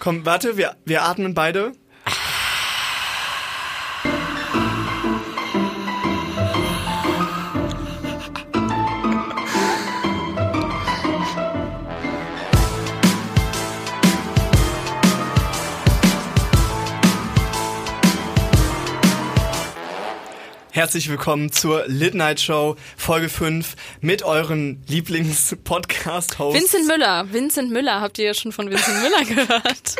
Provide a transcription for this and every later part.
Komm, warte, wir, wir atmen beide. Herzlich willkommen zur Lit Night Show Folge 5 mit euren Lieblings-Podcast-Hosts. Vincent Müller. Vincent Müller. Habt ihr ja schon von Vincent Müller gehört?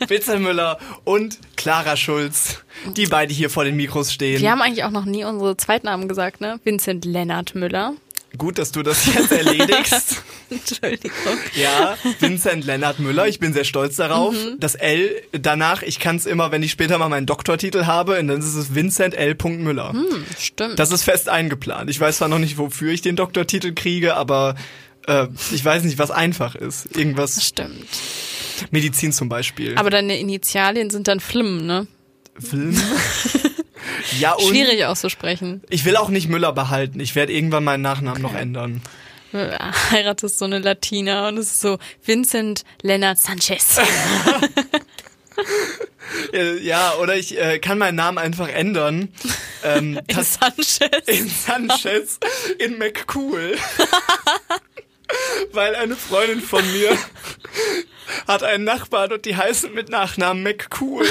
Vincent Müller und Clara Schulz, die beide hier vor den Mikros stehen. Wir haben eigentlich auch noch nie unsere Zweitnamen gesagt, ne? Vincent Lennart Müller. Gut, dass du das jetzt erledigst. Entschuldigung. Ja, Vincent Lennart Müller, ich bin sehr stolz darauf. Mhm. Das L danach, ich kann es immer, wenn ich später mal meinen Doktortitel habe, und dann ist es Vincent L. Müller. Hm, stimmt. Das ist fest eingeplant. Ich weiß zwar noch nicht, wofür ich den Doktortitel kriege, aber äh, ich weiß nicht, was einfach ist. Irgendwas, stimmt. Medizin zum Beispiel. Aber deine Initialien sind dann Flim, ne? Film. ja, und Schwierig auszusprechen. ich will auch nicht Müller behalten. Ich werde irgendwann meinen Nachnamen noch ändern. Heiratest so eine Latina und es ist so Vincent Lennart Sanchez. Ja, oder ich äh, kann meinen Namen einfach ändern. Ähm, In Sanchez. in Sanchez in McCool. Weil eine Freundin von mir hat einen Nachbarn und die heißen mit Nachnamen McCool.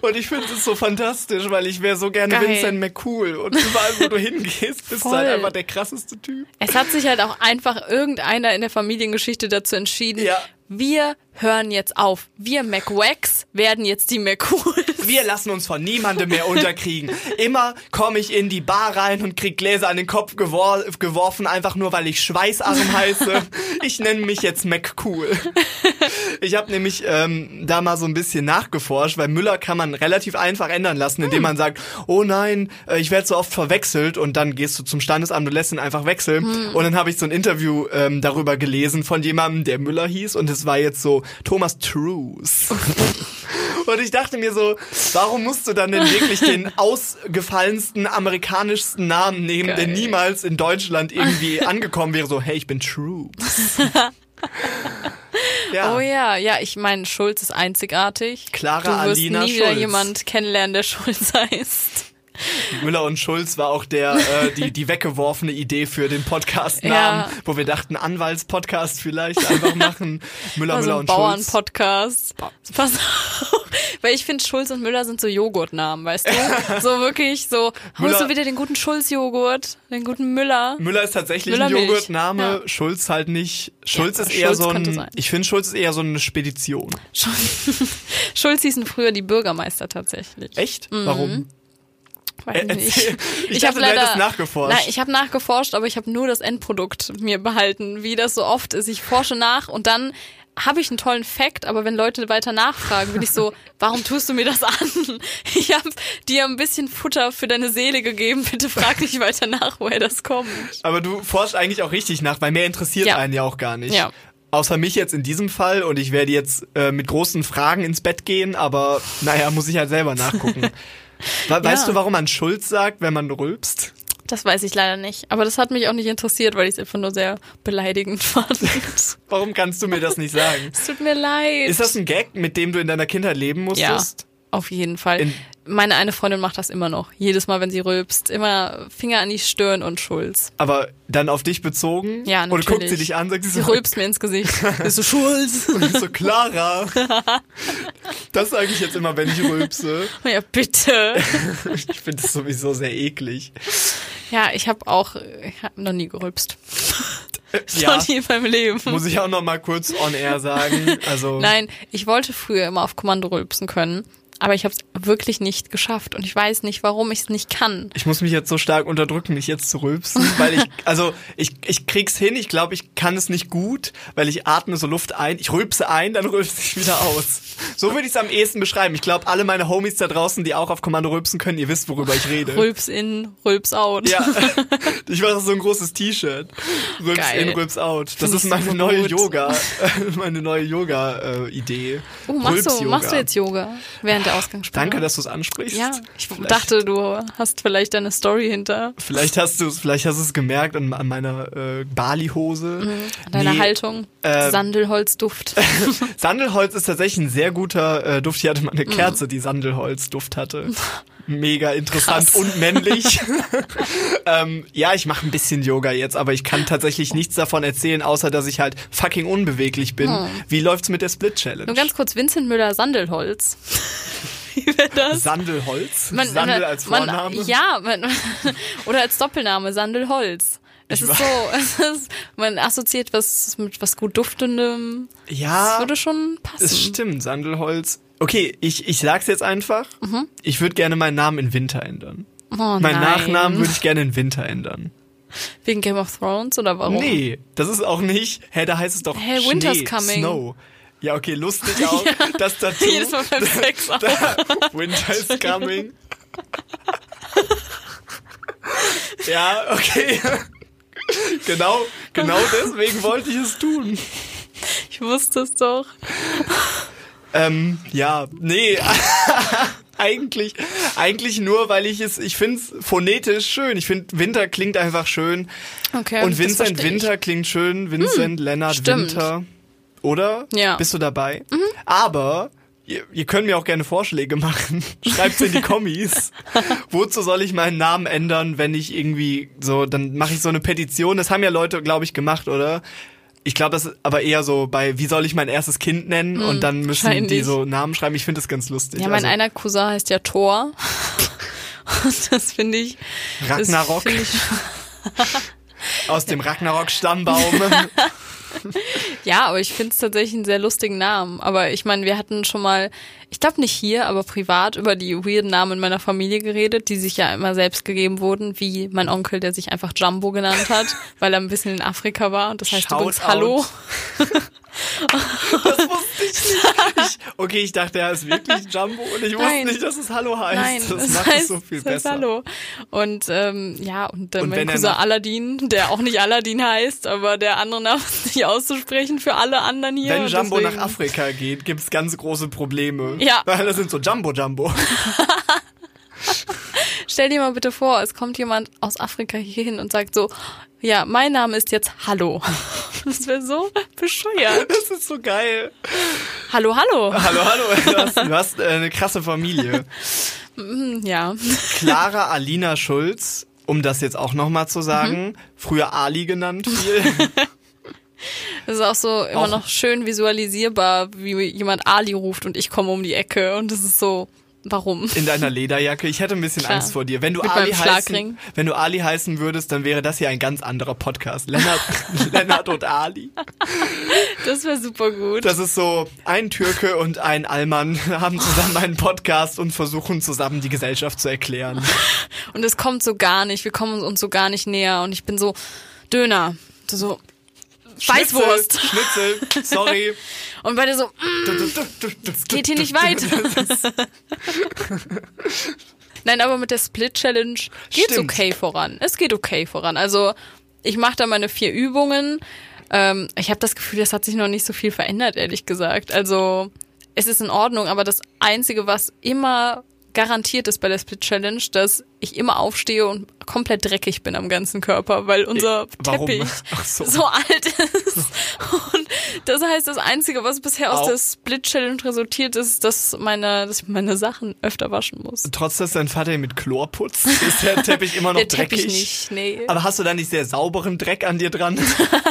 Und ich finde es so fantastisch, weil ich wäre so gerne Geil. Vincent McCool. Und überall, wo du hingehst, bist du halt Voll. einfach der krasseste Typ. Es hat sich halt auch einfach irgendeiner in der Familiengeschichte dazu entschieden, Ja. Wir hören jetzt auf. Wir McWax werden jetzt die McCools. Wir lassen uns von niemandem mehr unterkriegen. Immer komme ich in die Bar rein und krieg Gläser an den Kopf gewor geworfen, einfach nur weil ich Schweißarm heiße. Ich nenne mich jetzt McCool. Ich habe nämlich ähm, da mal so ein bisschen nachgeforscht, weil Müller kann man relativ einfach ändern lassen, indem man sagt, oh nein, äh, ich werde so oft verwechselt und dann gehst du zum Standesamt und lässt ihn einfach wechseln. Und dann habe ich so ein Interview ähm, darüber gelesen von jemandem, der Müller hieß und es war jetzt so Thomas Trues. Und ich dachte mir so, warum musst du dann denn wirklich den ausgefallensten, amerikanischsten Namen nehmen, der Geil. niemals in Deutschland irgendwie angekommen wäre? So, hey, ich bin Trues. ja. Oh ja, ja, ich meine, Schulz ist einzigartig. Clara du wirst Alina nie wieder Schulz. jemand kennenlernen, der Schulz heißt. Müller und Schulz war auch der äh, die die weggeworfene Idee für den Podcast-Namen, Ja. wo wir dachten Anwaltspodcast vielleicht einfach machen. Müller, Also Müller ein und Schulz. Bauernpodcast. Pass auf. Weil ich finde, Schulz und Müller sind so Joghurtnamen, weißt du? So wirklich so, holst Müller- du wieder den guten Schulz-Joghurt, den guten Müller. Müller ist tatsächlich ein Müllermilch. Joghurtname, Ja. Schulz halt nicht. Schulz Ja, ist eher Schulz so ein, ich finde Schulz ist eher so eine Spedition. Schulz hießen früher die Bürgermeister tatsächlich. Echt? Warum? Weiß Äh, ich nicht. Ich dachte, hab du hättest nachgeforscht. Nein, ich habe nachgeforscht, aber ich habe nur das Endprodukt mir behalten, wie das so oft ist. Ich forsche nach und dann habe ich einen tollen Fact, aber wenn Leute weiter nachfragen, bin ich so, warum tust du mir das an? Ich habe dir ein bisschen Futter für deine Seele gegeben, bitte frag nicht weiter nach, woher das kommt. Aber du forschst eigentlich auch richtig nach, weil mehr interessiert Ja. einen ja auch gar nicht. Ja. Außer mich jetzt in diesem Fall und ich werde jetzt äh, mit großen Fragen ins Bett gehen, aber naja, muss ich halt selber nachgucken. We Weißt du, warum man Schulz sagt, wenn man rülpst? Das weiß ich leider nicht, aber das hat mich auch nicht interessiert, weil ich es einfach nur sehr beleidigend fand. es Warum kannst du mir das nicht sagen? tut mir leid. Ist das ein Gag, mit dem du in deiner Kindheit leben Ja, musstest? auf jeden Fall. In- Meine eine Freundin macht das immer noch. Jedes Mal, wenn sie rülpst, immer Finger an die Stirn und Schulz. Aber dann auf dich bezogen? Ja, Oder natürlich. guckt sie dich an, sagt sie Sie so, rülpst mir ins Gesicht. Bist du Schulz? so Clara. Das sage ich jetzt immer, wenn ich rülpse. ja, bitte. Ich finde das sowieso sehr eklig. Ja, ich habe auch, ich habe noch nie gerülpst. Ja, Noch nie in meinem Leben. muss ich auch noch mal kurz on air sagen. Also Nein, ich wollte früher immer auf Kommando rülpsen können, aber ich habe es wirklich nicht geschafft und ich weiß nicht, warum ich es nicht kann. ich muss mich jetzt so stark unterdrücken, nicht jetzt zu rülpsen, weil ich, also ich, ich krieg's hin, ich glaube, ich kann es nicht gut, weil ich atme so Luft ein, ich rülpse ein, dann rülpse ich wieder aus. So würde ich es am ehesten beschreiben. Ich glaube, alle meine Homies da draußen, die auch auf Kommando rülpsen können, ihr wisst, worüber ich rede. Rülps in, Rülps out. Ja, ich mache so ein großes T-Shirt. Rülps Geil. in, Rülps out. Das Find ist meine neue gut. Yoga, meine neue Yoga-Idee. Oh, machst, du, machst du jetzt Yoga während der Ausgangssperre? Danke, dass du es ansprichst. Ja, ich Vielleicht- dachte, du hast vielleicht eine Story hinter Vielleicht hast du es, vielleicht hast du es gemerkt an, an meiner äh, Bali-Hose. deiner Nee, Haltung. äh, Sandelholzduft. Sandelholz ist tatsächlich ein sehr guter äh, Duft. Hier hatte mal eine Mhm. Kerze, die Sandelholz-Duft hatte. Mega interessant Krass. und männlich. ähm, ja, ich mache ein bisschen Yoga jetzt, aber ich kann tatsächlich nichts davon erzählen, außer dass ich halt fucking unbeweglich bin. Wie läuft's mit der Split-Challenge? Nur ganz kurz, Vincent Müller Sandelholz. Wie wäre das? Sandelholz? Man- Sandel als Vorname? Man, ja, man, oder als Doppelname, Sandelholz. Es Ich ist so, es ist, man assoziiert was mit was gut duftendem. ja. Das würde schon passen. Es stimmt, Sandelholz. Okay, ich, ich sag's jetzt einfach. Ich würde gerne meinen Namen in Winter ändern. Oh, Meinen nein. Nachnamen würde ich gerne in Winter ändern. Wegen Game of Thrones oder warum? Nee, das ist auch nicht. Hä, da heißt es doch Hä, Schnee, Winter's coming. Snow. Ja, okay, lustig auch. Das dazu. Jedes Mal beim Sex auch. Winter is coming. ja, okay. genau, genau deswegen wollte ich es tun. Ich wusste es doch. Ähm, ja, nee. eigentlich, eigentlich nur, weil ich es, ich finde es phonetisch schön. Ich finde, Winter klingt einfach schön. Okay. Und Vincent. Winter klingt schön. Vincent, Lennart stimmt. Winter. Oder? Ja. Mhm. Bist du dabei? Aber ihr, ihr könnt mir auch gerne Vorschläge machen. Schreibt's in die Kommis. Wozu soll ich meinen Namen ändern, wenn ich irgendwie so, dann mache ich so eine Petition. Das haben ja Leute, glaube ich, gemacht, oder? Ich glaube, das ist aber eher so bei, wie soll ich mein erstes Kind nennen? Und dann müssen die Mhm, so Namen schreiben. Ich finde das ganz lustig. Ja, mein Also, einer Cousin heißt ja Thor. Und das finde ich. Ragnarok finde ich aus dem Ragnarok-Stammbaum. Ja, aber ich finde es tatsächlich einen sehr lustigen Namen. Aber ich meine, wir hatten schon mal, ich glaube nicht hier, aber privat über die weirden Namen in meiner Familie geredet, die sich ja immer selbst gegeben wurden, wie mein Onkel, der sich einfach Jumbo genannt hat, weil er ein bisschen in Afrika war. Und das heißt Shoutout. übrigens Hallo. Das wusste ich nicht. Ich, okay, ich dachte, er ist wirklich Jumbo und ich wusste Nein. nicht, dass es Hallo heißt. Nein, das das macht heißt, es so viel besser. Hallo. Und ähm, ja, und, äh, Und mein Cousin Aladdin, der auch nicht Aladdin heißt, aber der andere Name ist nicht auszusprechen für alle anderen hier. Wenn Jumbo deswegen- nach Afrika geht, gibt es ganz große Probleme. Ja. Weil das sind so Jumbo Jumbo. Stell dir mal bitte vor, es kommt jemand aus Afrika hier hin und sagt so, ja, mein Name ist jetzt Hallo. Das wäre so bescheuert. Das ist so geil. Hallo, hallo. Hallo, hallo. Du hast, du hast äh, eine krasse Familie. Hm, Ja. Clara Alina Schulz, um das jetzt auch nochmal zu sagen, früher Ali genannt viel. Das ist auch so immer Auch- noch schön visualisierbar, wie jemand Ali ruft und ich komme um die Ecke und das ist so, warum? in deiner Lederjacke. Ich hätte ein bisschen Klar. Angst vor dir. Wenn du Mit Ali heißen, wenn du Ali heißen würdest, dann wäre das hier ein ganz anderer Podcast. Lennart, Lennart und Ali. Das wäre super gut. Das ist so, ein Türke und ein Allmann haben zusammen einen Podcast und versuchen zusammen die Gesellschaft zu erklären. Und es kommt so gar nicht, wir kommen uns so gar nicht näher und ich bin so, Döner. So, Weißwurst. Schnitzel, Schnitzel, sorry. Und beide so, mm, geht hier nicht weit. Nein, aber mit der Split-Challenge geht's okay voran. Es geht okay voran. Also ich mache da meine vier Übungen. Ähm, ich habe das Gefühl, das hat sich noch nicht so viel verändert, ehrlich gesagt. Also es ist in Ordnung, aber das Einzige, was immer garantiert ist bei der Split Challenge, dass ich immer aufstehe und komplett dreckig bin am ganzen Körper, weil unser Warum? Teppich so. so alt ist. Und das heißt, das Einzige, was bisher aus Au. der Split Challenge resultiert ist, dass meine, dass ich meine Sachen öfter waschen muss. Trotz, dass dein Vater ihn mit Chlor putzt, ist der Teppich immer noch Der Teppich dreckig. nicht, nee. Aber hast du da nicht sehr sauberen Dreck an dir dran?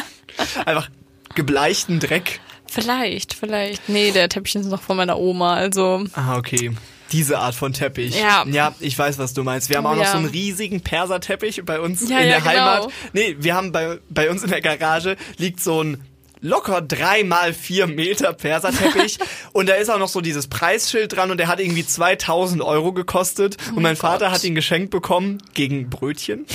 Einfach gebleichten Dreck. Vielleicht, vielleicht. Nee, der Teppich ist noch von meiner Oma, also. Ah, okay. Diese Art von Teppich. Ja. Ja, ich weiß, was du meinst. Wir haben Oh, auch noch ja. so einen riesigen Perserteppich bei uns Ja, in der genau. Heimat. Nee, wir haben bei, bei uns in der Garage liegt so ein locker drei mal vier Meter Perserteppich und da ist auch noch so dieses Preisschild dran und der hat irgendwie 2000 Euro gekostet und mein Vater Oh Gott. hat ihn geschenkt bekommen gegen Brötchen.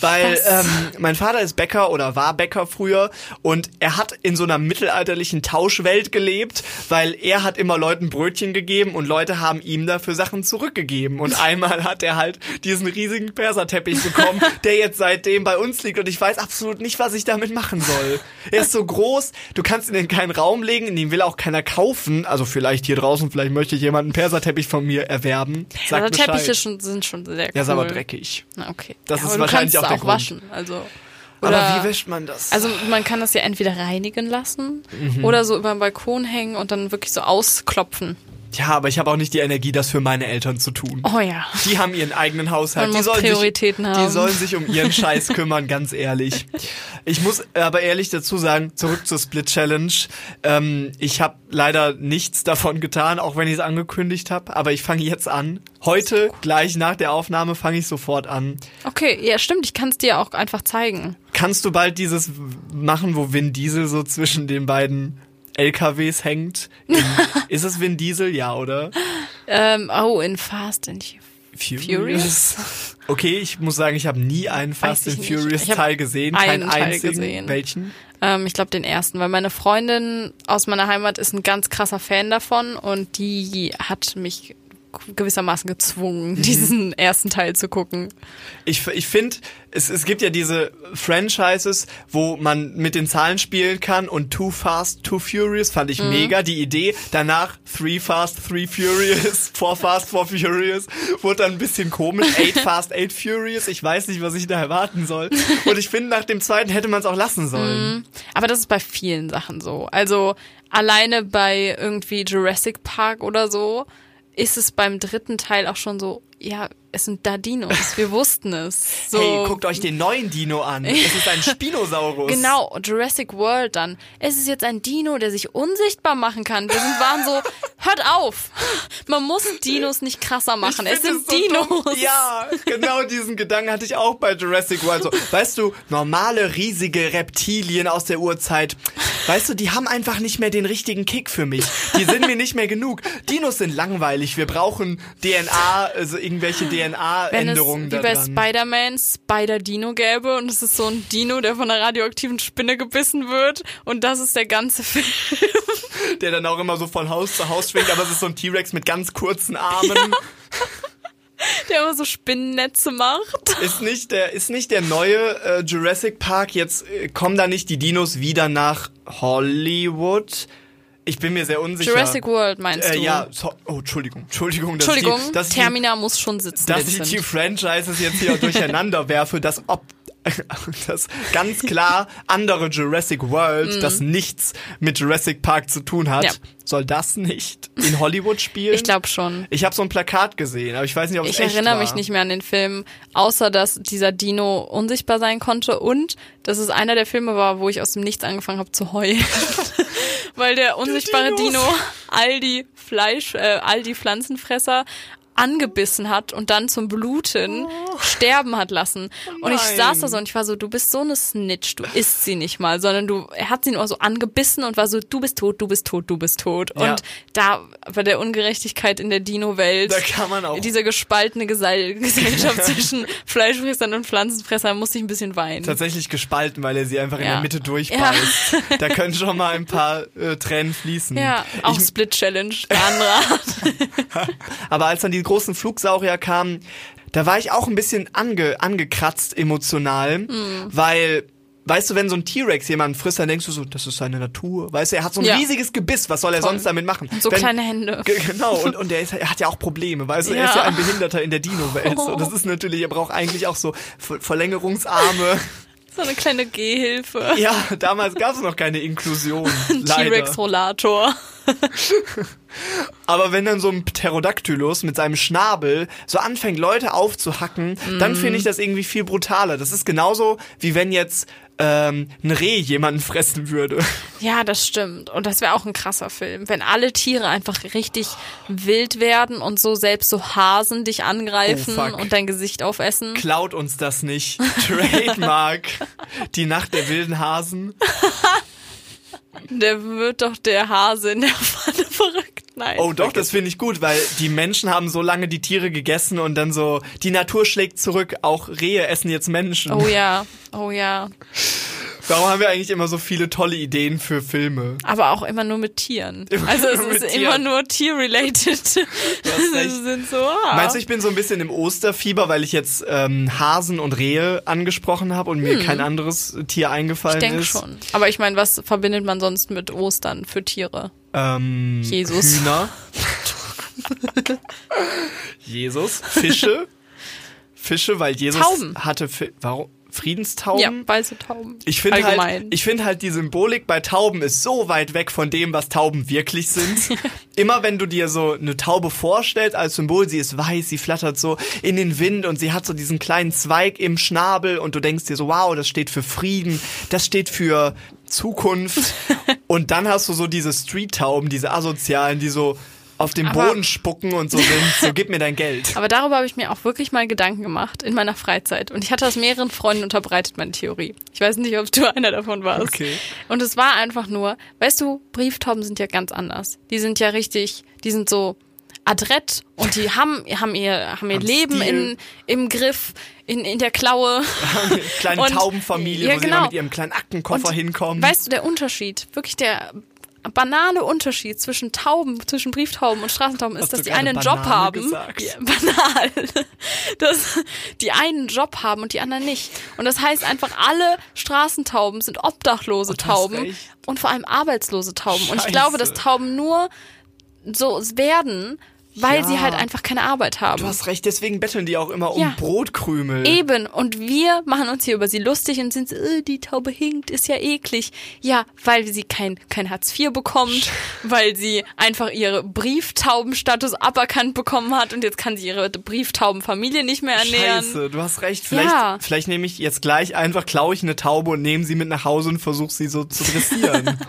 Weil ähm, mein Vater ist Bäcker oder war Bäcker früher und er hat in so einer mittelalterlichen Tauschwelt gelebt, weil er hat immer Leuten Brötchen gegeben und Leute haben ihm dafür Sachen zurückgegeben. Und einmal hat er halt diesen riesigen Perserteppich bekommen, der jetzt seitdem bei uns liegt und ich weiß absolut nicht, was ich damit machen soll. Er ist so groß, du kannst ihn in keinen Raum legen, in den will auch keiner kaufen. Also vielleicht hier draußen, vielleicht möchte jemand einen Perserteppich von mir erwerben. Sag Teppiche Bescheid. schon, sind schon sehr cool. Ja, ist aber dreckig. Na, okay. Das ja, ist aber wahrscheinlich du auch auch Grund. waschen. Also, Aber oder- wie wäscht man das? Also man kann das ja entweder reinigen lassen Mhm. oder so über den Balkon hängen und dann wirklich so ausklopfen. Ja, aber ich habe auch nicht die Energie, das für meine Eltern zu tun. Oh ja. Die haben ihren eigenen Haushalt. Man die sollen Prioritäten sich, haben. Die sollen sich um ihren Scheiß kümmern, ganz ehrlich. Ich muss aber ehrlich dazu sagen, zurück zur Split Challenge. Ähm, ich habe leider nichts davon getan, auch wenn ich es angekündigt habe. Aber ich fange jetzt an. Heute, gleich nach der Aufnahme, fange ich sofort an. Okay, ja stimmt, ich kann es dir auch einfach zeigen. Kannst du bald dieses machen, wo Vin Diesel so zwischen den beiden LKWs hängt? In, ist es Vin Diesel? Ja, oder? Ähm, oh, in Fast and Furious. Furious? Okay, ich muss sagen, ich habe nie einen Fast and. Furious Teil gesehen, einen keinen Teil einzigen. gesehen. Welchen? Ähm, ich glaube den ersten, weil meine Freundin aus meiner Heimat ist ein ganz krasser Fan davon und die hat mich gewissermaßen gezwungen, Mhm. diesen ersten Teil zu gucken. Ich, ich finde, es, es gibt ja diese Franchises, wo man mit den Zahlen spielen kann und Too Fast, Too Furious fand Mhm. ich mega. Die Idee danach Three Fast, Three Furious, Four Fast, Four Furious wurde dann ein bisschen komisch. Eight Fast, Eight Furious. Ich weiß nicht, was ich da erwarten soll. Und ich finde, nach dem zweiten hätte man es auch lassen sollen. Aber das ist bei vielen Sachen so. Also alleine bei irgendwie Jurassic Park oder so ist es beim dritten Teil auch schon so, ja, es sind da Dinos. Wir wussten es. So, Hey, guckt euch den neuen Dino an. Es ist ein Spinosaurus. Genau, Jurassic World dann. Es ist jetzt ein Dino, der sich unsichtbar machen kann. Wir sind, waren so, hört auf. Man muss Dinos nicht krasser machen. Es sind so Dinos. Dumm. Ja, genau diesen Gedanken hatte ich auch bei Jurassic World. So, weißt du, normale riesige Reptilien aus der Urzeit, weißt du, die haben einfach nicht mehr den richtigen Kick für mich. Die sind mir nicht mehr genug. Dinos sind langweilig. Wir brauchen DNA, also irgendwelche Wenn es DNA-Änderungen wie bei. Spider-Man Spider-Dino gäbe und es ist so ein Dino, der von einer radioaktiven Spinne gebissen wird und das ist der ganze Film. Der dann auch immer so von Haus zu Haus schwingt, aber es ist so ein T-Rex mit ganz kurzen Armen. der immer so Spinnennetze macht. Ist nicht der, ist nicht der neue äh, Jurassic Park jetzt, äh, kommen da nicht die Dinos wieder nach Hollywood? Ich bin mir sehr unsicher. Jurassic World meinst äh, du? Ja, so, oh, Entschuldigung, Entschuldigung, dass Entschuldigung, ich die, dass ich die, Termina muss schon sitzen. dass ich die. Franchises jetzt hier durcheinander werfe, dass ob das ganz klar andere Jurassic World, das nichts mit Jurassic Park zu tun hat. Ja. soll das nicht in Hollywood spielen? Ich glaube schon. Ich habe so ein Plakat gesehen, aber ich weiß nicht, ob es Ich echt erinnere war. mich nicht mehr an den Film, außer dass dieser Dino unsichtbar sein konnte und dass es einer der Filme war, wo ich aus dem Nichts angefangen habe zu heulen. Weil der unsichtbare. Dino all die Fleisch, äh, all die Pflanzenfresser angebissen hat und dann zum Bluten sterben hat lassen. Und ich nein. saß da so und ich war so, du bist so eine Snitch, du isst sie nicht mal, sondern du, er hat sie nur so angebissen und war so, du bist tot, du bist tot, du bist tot. Ja. Und da bei der Ungerechtigkeit in der Dino-Welt diese gespaltene Gesell Gesellschaft zwischen Fleischfressern und Pflanzenfressern musste ich ein bisschen weinen. tatsächlich gespalten, weil er sie einfach in Ja. der Mitte durchbeißt. Da können schon mal ein paar äh, Tränen fließen. Ja, auch Ich, Split Challenge, der andere Art. aber als dann die großen Flugsaurier kamen, da war ich auch ein bisschen ange, angekratzt emotional, Mhm. weil Weißt du, wenn so ein T-Rex jemanden frisst, dann denkst du so, das ist seine Natur. Weißt du, er hat so ein Ja. riesiges Gebiss, was soll er Voll. sonst damit machen? So wenn, kleine Hände. Ge- Genau, und, und er, ist, er hat ja auch Probleme, weißt du, er ist Ja. ja ein Behinderter in der Dino-Welt. So, das ist natürlich, er braucht eigentlich auch so Ver Verlängerungsarme. So eine kleine Gehhilfe. Ja, damals gab es noch keine Inklusion. T-Rex-Rollator. Aber wenn dann so ein Pterodactylus mit seinem Schnabel so anfängt, Leute aufzuhacken, dann finde ich das irgendwie viel brutaler. Das ist genauso, wie wenn jetzt ähm, ein Reh jemanden fressen würde. Ja, das stimmt. Und das wäre auch ein krasser Film. Wenn alle Tiere einfach richtig wild werden und so selbst so Hasen dich angreifen Oh, und dein Gesicht aufessen. Klaut uns das nicht. Trademark. Die Nacht der wilden Hasen. Der wird doch der Hase in der Pfanne verrückt. Nein. Oh doch, das finde ich gut, weil die Menschen haben so lange die Tiere gegessen und dann so, die Natur schlägt zurück, auch Rehe essen jetzt Menschen. Oh ja, oh ja. Warum haben wir eigentlich immer so viele tolle Ideen für Filme? Aber auch immer nur mit Tieren. Immer also es ist immer Tieren. nur tier-related. sind so, ah. Meinst du, ich bin so ein bisschen im Osterfieber, weil ich jetzt ähm, Hasen und Rehe angesprochen habe und mir kein anderes Tier eingefallen Hm. ich denke ist? schon. Aber ich meine, was verbindet man sonst mit Ostern für Tiere? Ähm, Jesus. Hühner. Jesus. Fische. Fische, weil Jesus Tauben. hatte Fi warum Friedenstauben. Ja, weiße Tauben. Ich finde halt, ich finde halt die Symbolik bei Tauben ist so weit weg von dem, was Tauben wirklich sind. Immer wenn du dir so eine Taube vorstellst als Symbol, sie ist weiß, sie flattert so in den Wind und sie hat so diesen kleinen Zweig im Schnabel und du denkst dir so, wow, das steht für Frieden, das steht für Zukunft. und dann hast du so diese Street-Tauben, diese asozialen, die so auf den Aber- Boden spucken und so sind, so gib mir dein Geld. Aber darüber habe ich mir auch wirklich mal Gedanken gemacht in meiner Freizeit. Und ich hatte das mehreren Freunden unterbreitet, meine Theorie. Ich weiß nicht, ob du einer davon warst. Okay. Und es war einfach nur, weißt du, Brieftauben sind ja ganz anders. Die sind ja richtig, die sind so adrett und die haben, haben ihr, haben ihr Haben Leben Stil. in, im Griff, in, in der Klaue. Kleine Und- Taubenfamilie, ja, wo sie genau. immer mit ihrem kleinen Aktenkoffer Und hinkommen. Weißt du, der Unterschied, wirklich der banale Unterschied zwischen Tauben, zwischen Brieftauben und Straßentauben ist, Hast dass die einen Job Banane haben. gesagt? Ja, banal. Dass die einen Job haben und die anderen nicht. Und das heißt einfach, alle Straßentauben sind obdachlose Oh, Tauben und vor allem arbeitslose Tauben. Und ich Scheiße. glaube, dass Tauben nur so werden, weil Ja. sie halt einfach keine Arbeit haben. Du hast recht, deswegen betteln die auch immer um Ja. Brotkrümel. Eben, und wir machen uns hier über sie lustig und sind so, äh, die Taube hinkt, ist ja eklig. Ja, weil sie kein, kein Hartz IV bekommt, weil sie einfach ihre Brieftaubenstatus aberkannt bekommen hat und jetzt kann sie ihre Brieftaubenfamilie nicht mehr ernähren. Scheiße, du hast recht. Vielleicht, Ja. vielleicht nehme ich jetzt gleich einfach, klaue ich eine Taube und nehme sie mit nach Hause und versuche sie so zu dressieren.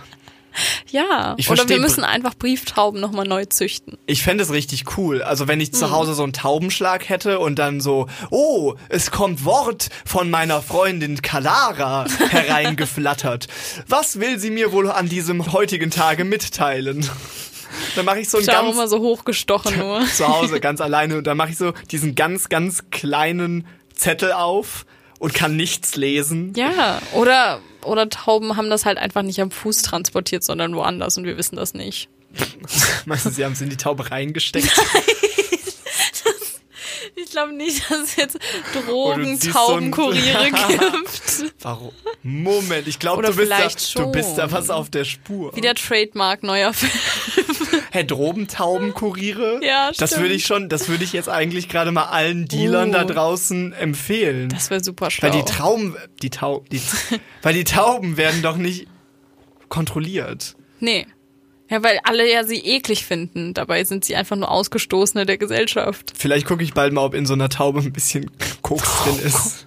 Ja, Ich oder wir müssen einfach Brieftauben nochmal neu züchten. ich fände es richtig cool. Also wenn ich Hm. zu Hause so einen Taubenschlag hätte und dann so, oh, es kommt Wort von meiner Freundin Kalara hereingeflattert. Was will sie mir wohl an diesem heutigen Tage mitteilen? Dann mache ich so einen Ich auch ganz immer so hochgestochen nur. zu Hause ganz alleine und dann mache ich so diesen ganz, ganz kleinen Zettel auf und kann nichts lesen. Ja, oder, oder Tauben haben das halt einfach nicht am Fuß transportiert, sondern woanders und wir wissen das nicht. Meinst du, sie haben es in die Taube reingesteckt? Ich glaube nicht, dass es jetzt siehst so Drogentaubenkuriere gibt. Warum? Moment, ich glaube, du bist da, vielleicht du bist da was auf der Spur. Wieder Trademark, neuer Film. Hä, Drobentaubenkuriere? Ja, Das stimmt. würde ich schon, das würde ich jetzt eigentlich gerade mal allen Dealern Uh. da draußen empfehlen. Das wäre super schlau. weil die Trauben, die Tauben, die, weil die Tauben werden doch nicht kontrolliert. nee. Ja, weil alle ja sie eklig finden. Dabei sind sie einfach nur Ausgestoßene der Gesellschaft. Vielleicht gucke ich bald mal, ob in so einer Taube ein bisschen Koks drin ist.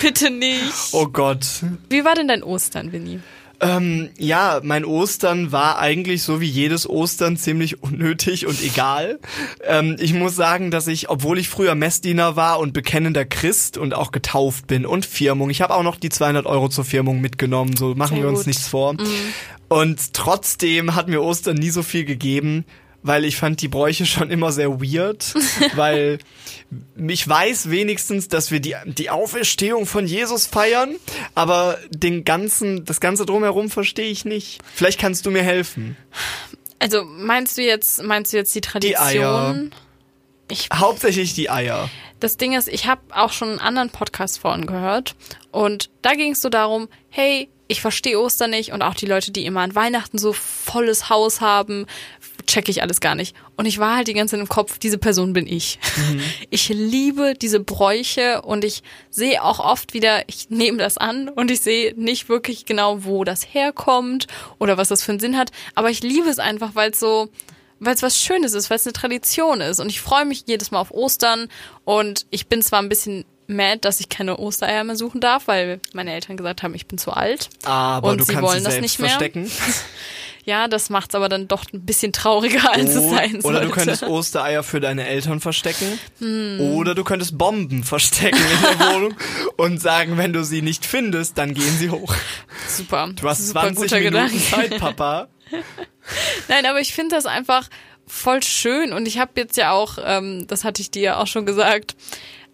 Bitte nicht. Oh Gott. Wie war denn dein Ostern, Winnie? Ähm, ja, mein Ostern war eigentlich so wie jedes Ostern ziemlich unnötig und egal. Ähm, ich muss sagen, dass ich, obwohl ich früher Messdiener war und bekennender Christ und auch getauft bin und Firmung, ich habe auch noch die 200 Euro zur Firmung mitgenommen, so machen Sehr wir uns gut. nichts vor. Und trotzdem hat mir Ostern nie so viel gegeben, weil ich fand die Bräuche schon immer sehr weird, weil ich weiß wenigstens, dass wir die, die Auferstehung von Jesus feiern, aber den ganzen, das ganze drumherum verstehe ich nicht. Vielleicht kannst du mir helfen. Also meinst du jetzt, meinst du jetzt die Tradition? Eier. Ich Hauptsächlich die Eier. Das Ding ist, ich habe auch schon einen anderen Podcast vorhin gehört und da ging es so darum, hey, ich verstehe Ostern nicht und auch die Leute, die immer an Weihnachten so volles Haus haben, check ich alles gar nicht. Und ich war halt die ganze Zeit im Kopf, diese Person bin ich. Ich liebe diese Bräuche und ich sehe auch oft wieder, ich nehme das an und ich sehe nicht wirklich genau, wo das herkommt oder was das für einen Sinn hat, aber ich liebe es einfach, weil es so, weil es was Schönes ist, weil es eine Tradition ist. Und ich freue mich jedes Mal auf Ostern. Und ich bin zwar ein bisschen mad, dass ich keine Ostereier mehr suchen darf, weil meine Eltern gesagt haben, ich bin zu alt. Aber Und du sie kannst wollen sie das nicht mehr. verstecken. Ja, das macht's aber dann doch ein bisschen trauriger, als es sein sollte. Oder du könntest Ostereier für deine Eltern verstecken. Hm. Oder du könntest Bomben verstecken in der Wohnung und sagen, wenn du sie nicht findest, dann gehen sie hoch. Super. Du hast Super 20 guter Minuten Gedanke. Zeit, Papa. Nein, aber ich finde das einfach voll schön und ich habe jetzt ja auch, ähm, das hatte ich dir ja auch schon gesagt,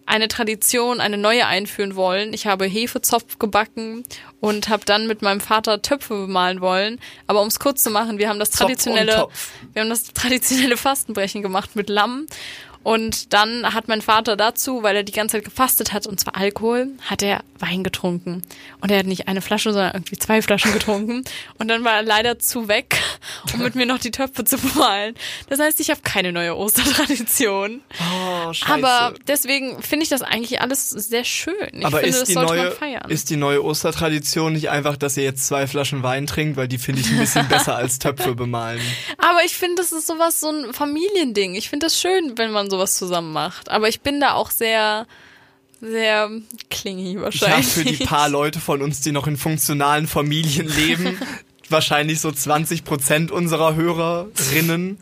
eine Tradition, eine neue einführen wollen. Ich habe Hefezopf gebacken und habe dann mit meinem Vater Töpfe bemalen wollen. Aber um es kurz zu machen, wir haben das traditionelle, wir haben das traditionelle Fastenbrechen gemacht mit Lamm und dann hat mein Vater dazu, weil er die ganze Zeit gefastet hat, und zwar Alkohol, hat er Wein getrunken. Und er hat nicht eine Flasche, sondern irgendwie zwei Flaschen getrunken. Und dann war er leider zu weg, um mit mir noch die Töpfe zu bemalen. Das heißt, ich habe keine neue Ostertradition. Oh, scheiße. Aber deswegen finde ich das eigentlich alles sehr schön. Ich Aber finde, ist das die, sollte neue, man feiern. ist die neue Ostertradition nicht einfach, dass ihr jetzt zwei Flaschen Wein trinkt, weil die finde ich ein bisschen besser als Töpfe bemalen. Aber ich finde, das ist sowas, so ein Familiending. Ich finde das schön, wenn man sowas zusammen macht. Aber ich bin da auch sehr, sehr klingy Ja, wahrscheinlich. für die paar Leute von uns, die noch in funktionalen Familien leben, wahrscheinlich so 20 Prozent unserer Hörerinnen,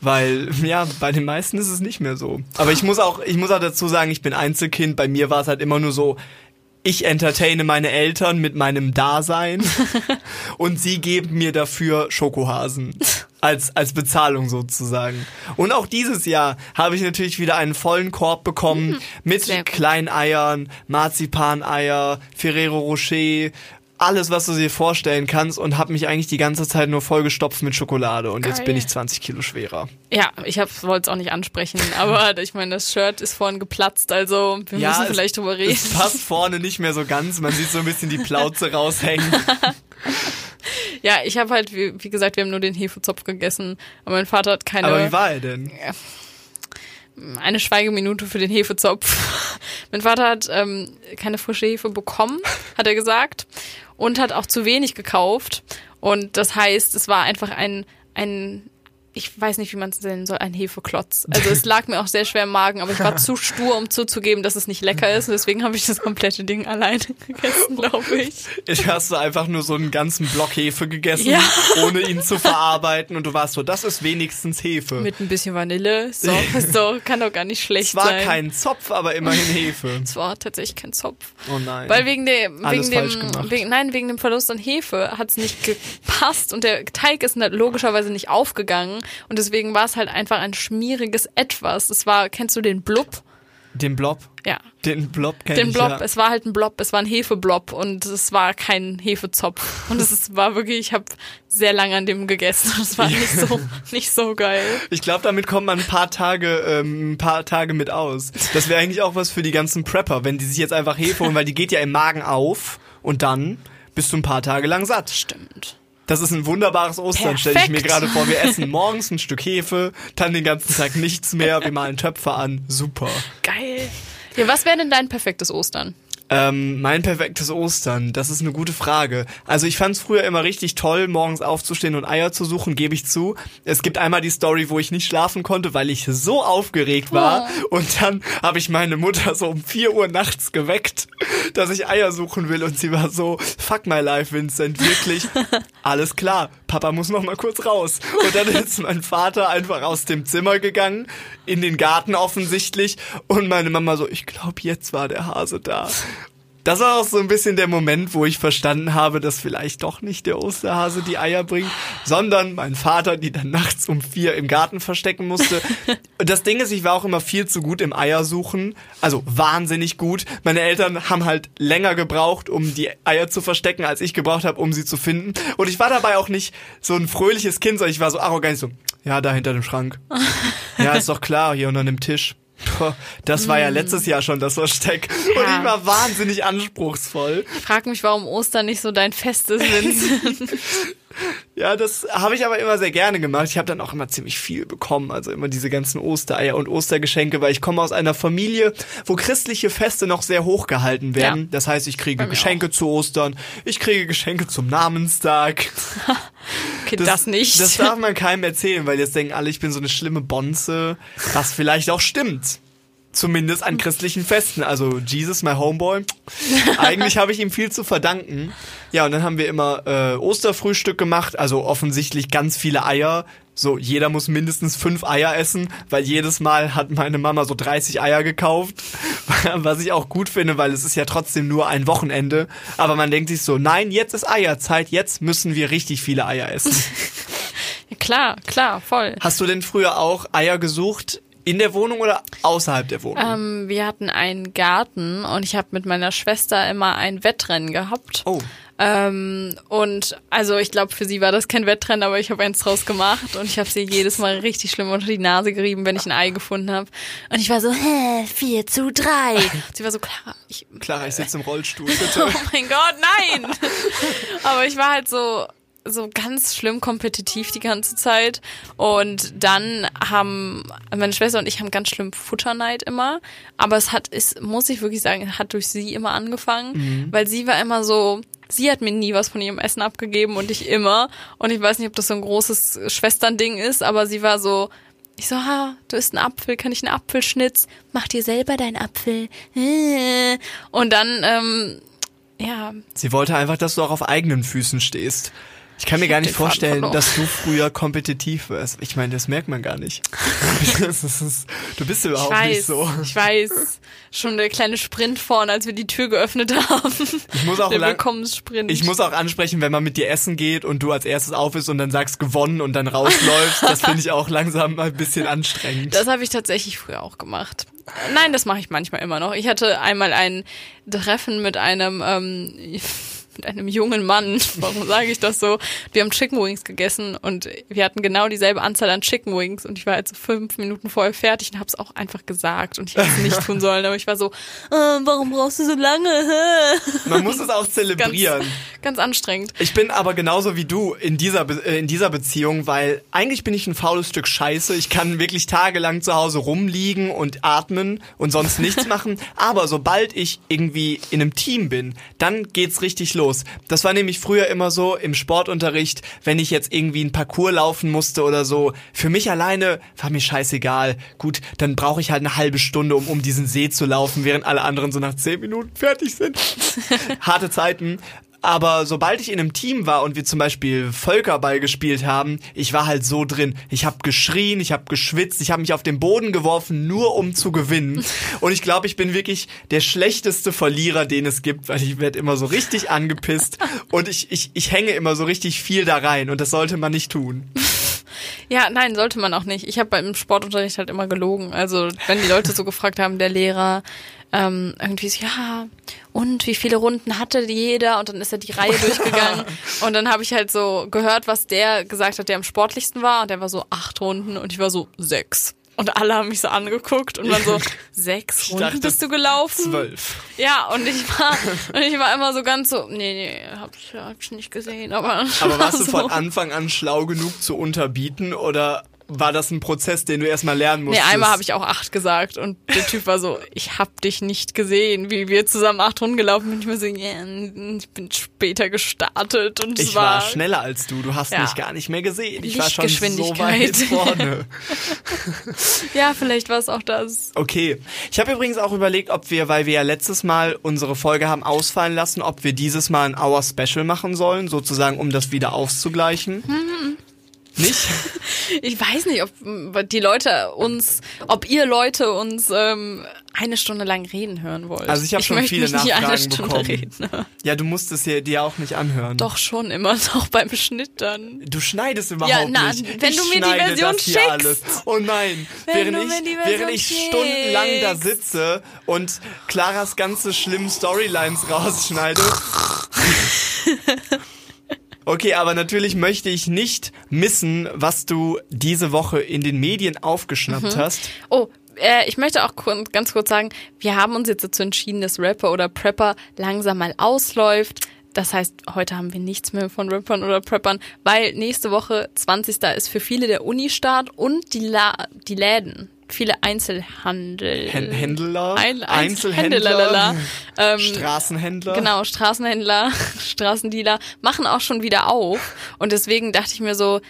weil ja, bei den meisten ist es nicht mehr so. Aber ich muss auch, ich muss auch dazu sagen, ich bin Einzelkind. Bei mir war es halt immer nur so, ich entertaine meine Eltern mit meinem Dasein und sie geben mir dafür Schokohasen. Als, als Bezahlung sozusagen. Und auch dieses Jahr habe ich natürlich wieder einen vollen Korb bekommen mit sehr gut. kleinen Eiern, Marzipaneier, Ferrero Rocher, alles, was du dir vorstellen kannst und habe mich eigentlich die ganze Zeit nur vollgestopft mit Schokolade und jetzt Geil. bin ich 20 Kilo schwerer. Ja, ich wollte es auch nicht ansprechen, aber ich meine, das Shirt ist vorhin geplatzt, also wir müssen es- vielleicht drüber reden. Es passt vorne nicht mehr so ganz, man sieht so ein bisschen die Plauze raushängen. Ja, ich habe halt, wie, wie gesagt, wir haben nur den Hefezopf gegessen, aber mein Vater hat keine Aber wie war er denn? eine Schweigeminute für den Hefezopf. mein Vater hat ähm, keine frische Hefe bekommen, hat er gesagt, und hat auch zu wenig gekauft. Und das heißt, es war einfach ein ein ich weiß nicht, wie man es nennen soll, ein Hefeklotz. Also es lag mir auch sehr schwer im Magen, aber ich war zu stur, um zuzugeben, dass es nicht lecker ist. Und deswegen habe ich das komplette Ding alleine gegessen, glaube ich. Ich hast du einfach nur so einen ganzen Block Hefe gegessen, Ja. ohne ihn zu verarbeiten und du warst so, das ist wenigstens Hefe. Mit ein bisschen Vanille. So, so kann doch gar nicht schlecht es war sein. kein Zopf, aber immerhin Hefe. es war tatsächlich kein Zopf. Oh nein. Weil wegen dem, Alles wegen dem, wegen, nein, wegen dem Verlust an Hefe hat es nicht gepasst und der Teig ist logischerweise nicht aufgegangen und deswegen war es halt einfach ein schmieriges Etwas. Es war, kennst du den Blub? den Blob? Ja, Den Blob kenn den ich Blob. ja. Es war halt ein Blob, es war ein Hefeblob und es war kein Hefezopf und es war wirklich, ich habe sehr lange an dem gegessen und es war nicht so, nicht so geil. Ich glaube, damit kommt man ein paar Tage, ähm, ein paar Tage mit aus. Das wäre eigentlich auch was für die ganzen Prepper, wenn die sich jetzt einfach Hefe holen, weil die geht ja im Magen auf und dann bist du ein paar Tage lang satt. Stimmt. Das ist ein wunderbares Ostern, stelle ich mir gerade vor. Wir essen morgens ein Stück Hefe, dann den ganzen Tag nichts mehr, wir malen Töpfe an. Super. Geil. Ja, was wäre denn dein perfektes Ostern? Ähm, mein perfektes Ostern, das ist eine gute Frage. Also ich fand es früher immer richtig toll, morgens aufzustehen und Eier zu suchen, gebe ich zu. Es gibt einmal die Story, wo ich nicht schlafen konnte, weil ich so aufgeregt war. Und dann habe ich meine Mutter so um 4 Uhr nachts geweckt, dass ich Eier suchen will. Und sie war so, fuck my life, Vincent, wirklich. Alles klar, Papa muss noch mal kurz raus. Und dann ist mein Vater einfach aus dem Zimmer gegangen, in den Garten offensichtlich. Und meine Mama so, ich glaube, jetzt war der Hase da. Das war auch so ein bisschen der Moment, wo ich verstanden habe, dass vielleicht doch nicht der Osterhase die Eier bringt, sondern mein Vater, die dann nachts um vier im Garten verstecken musste. Das Ding ist, ich war auch immer viel zu gut im Eiersuchen, also wahnsinnig gut. Meine Eltern haben halt länger gebraucht, um die Eier zu verstecken, als ich gebraucht habe, um sie zu finden. Und ich war dabei auch nicht so ein fröhliches Kind, sondern ich war so arrogant, so, ja, da hinter dem Schrank. Ja, ist doch klar, hier unter dem Tisch. Das war ja letztes Jahr schon das Versteck. Und Ja. ich war wahnsinnig anspruchsvoll. Ich frag mich, warum Ostern nicht so dein Fest ist, Vincent. Ja, das habe ich aber immer sehr gerne gemacht. Ich habe dann auch immer ziemlich viel bekommen, also immer diese ganzen Ostereier und Ostergeschenke, weil ich komme aus einer Familie, wo christliche Feste noch sehr hoch gehalten werden. Ja. Das heißt, ich kriege Geschenke zu Ostern, ich kriege Geschenke zum Namenstag. Okay, das, nicht. Das darf man keinem erzählen, weil jetzt denken alle, ich bin so eine schlimme Bonze, was vielleicht auch stimmt. Zumindest an christlichen Festen. Also Jesus, my homeboy. Eigentlich habe ich ihm viel zu verdanken. Ja, und dann haben wir immer äh, Osterfrühstück gemacht. Also offensichtlich ganz viele Eier. So, jeder muss mindestens fünf Eier essen, weil jedes Mal hat meine Mama so 30 Eier gekauft. Was ich auch gut finde, weil es ist ja trotzdem nur ein Wochenende. Aber man denkt sich so, nein, jetzt ist Eierzeit, jetzt müssen wir richtig viele Eier essen. Ja, klar, klar, voll. Hast du denn früher auch Eier gesucht in der Wohnung oder außerhalb der Wohnung? Ähm, wir hatten einen Garten und ich habe mit meiner Schwester immer ein Wettrennen gehabt. oh. Ähm, und also ich glaube, für sie war das kein Wettrennen, aber ich habe eins draus gemacht und ich habe sie jedes Mal richtig schlimm unter die Nase gerieben, wenn ich ein Ei gefunden habe. Und ich war so, hä, 4 zu 3. sie war so, Clara, ich, Clara, ich sitze im Rollstuhl, bitte. oh mein Gott, nein! aber ich war halt so, so ganz schlimm kompetitiv die ganze Zeit. Und dann haben meine Schwester und ich haben ganz schlimm Futterneid immer. Aber es hat, ist, muss ich wirklich sagen, hat durch sie immer angefangen, weil sie war immer so, sie hat mir nie was von ihrem Essen abgegeben und ich immer. Und ich weiß nicht, ob das so ein großes Schwesternding ist, aber sie war so, ich so, ha, du isst einen Apfel, kann ich einen Apfelschnitz? Mach dir selber deinen Apfel. Und dann, ähm, ja, Sie wollte einfach, dass du auch auf eigenen Füßen stehst. Ich kann mir Ich gar nicht vorstellen, dass du früher kompetitiv warst. Ich meine, das merkt man gar nicht. Ist, du bist überhaupt weiß, nicht so. ich weiß. Schon der kleine Sprint vorne, als wir die Tür geöffnet haben. Ich muss auch der lang, Willkommenssprint. ich muss auch ansprechen, wenn man mit dir essen geht und du als erstes auf ist und dann sagst gewonnen und dann rausläufst. Das finde ich auch langsam ein bisschen anstrengend. Das habe ich tatsächlich früher auch gemacht. Nein, das mache ich manchmal immer noch. Ich hatte einmal ein Treffen mit einem ähm, mit einem jungen Mann. Warum sage ich das so? Wir haben Chicken Wings gegessen und wir hatten genau dieselbe Anzahl an Chicken Wings und ich war halt so fünf Minuten vorher fertig und habe es auch einfach gesagt und ich hätte es nicht tun sollen, aber ich war so, äh, warum brauchst du so lange? man muss es auch zelebrieren. Ganz, ganz anstrengend. Ich bin aber genauso wie du in dieser, Be äh, in dieser Beziehung, weil eigentlich bin ich ein faules Stück Scheiße. Ich kann wirklich tagelang zu Hause rumliegen und atmen und sonst nichts machen. Aber sobald ich irgendwie in einem Team bin, dann geht's richtig los. Das war nämlich früher immer so im Sportunterricht, wenn ich jetzt irgendwie einen Parcours laufen musste oder so. Für mich alleine war mir scheißegal. Gut, dann brauche ich halt eine halbe Stunde, um um diesen See zu laufen, während alle anderen so nach zehn Minuten fertig sind. Harte Zeiten. Aber sobald ich in einem Team war und wir zum Beispiel Völkerball gespielt haben, ich war halt so drin. Ich habe geschrien, ich habe geschwitzt, ich habe mich auf den Boden geworfen, nur um zu gewinnen. Und ich glaube, ich bin wirklich der schlechteste Verlierer, den es gibt, weil ich werde immer so richtig angepisst und ich, ich, ich hänge immer so richtig viel da rein und das sollte man nicht tun. Ja, nein, sollte man auch nicht. Ich habe beim Sportunterricht halt immer gelogen. Also wenn die Leute so gefragt haben, der Lehrer, ähm, irgendwie so, ja, und wie viele Runden hatte jeder? Und dann ist er die Reihe durchgegangen. Und dann habe ich halt so gehört, was der gesagt hat, der am sportlichsten war. Und der war so acht Runden und ich war so sechs. Und alle haben mich so angeguckt und waren so, sechs Runden dachte, bist du gelaufen? Zwölf. Ja, und ich war, und ich war immer so ganz so, nee, nee, hab ich, hab ich nicht gesehen, aber. Aber warst du so. von Anfang an schlau genug zu unterbieten oder war das ein Prozess, den du erstmal lernen Nee, musstest? einmal habe ich auch acht gesagt und der Typ war so, ich hab dich nicht gesehen, wie wir zusammen acht Runden gelaufen sind. Ich war so, ja, ich bin später gestartet und Ich war war, schneller als du, du hast Ja. mich gar nicht mehr gesehen. Ich war schon so weit vorne. ja, vielleicht war es auch das. Okay. Ich habe übrigens auch überlegt, ob wir, weil wir ja letztes Mal unsere Folge haben ausfallen lassen, ob wir dieses Mal ein Hour Special machen sollen, sozusagen, um das wieder auszugleichen. Mhm. Nicht? Ich weiß nicht, ob mm, die Leute uns, ob ihr Leute uns ähm, eine Stunde lang reden hören wollt. Also ich habe schon viele Nachfragen bekommen. reden. Ja, du musst es dir, dir auch nicht anhören. Doch schon immer noch beim Schnitt dann. Du schneidest überhaupt Ja, na, nicht. wenn ich du mir die Version schickst. alles. Oh nein, Wenn während ich, während ich stundenlang da schickst. sitze und Claras ganze schlimmen Storylines rausschneide. Okay, aber natürlich möchte ich nicht missen, was du diese Woche in den Medien aufgeschnappt Mhm. hast. Oh, äh, ich möchte auch ganz kurz sagen, wir haben uns jetzt dazu entschieden, dass Rapper oder Prepper langsam mal ausläuft. Das heißt, heute haben wir nichts mehr von Rappern oder Preppern, weil nächste Woche 20. ist für viele der Uni-Start und die, La die Läden. Viele Einzelhandel. Hän- Händler, Ein, Einzelhändler, Einzelhändler, ähm, Straßenhändler. Genau, Straßenhändler, Straßendealer machen auch schon wieder auf. Und deswegen dachte ich mir so,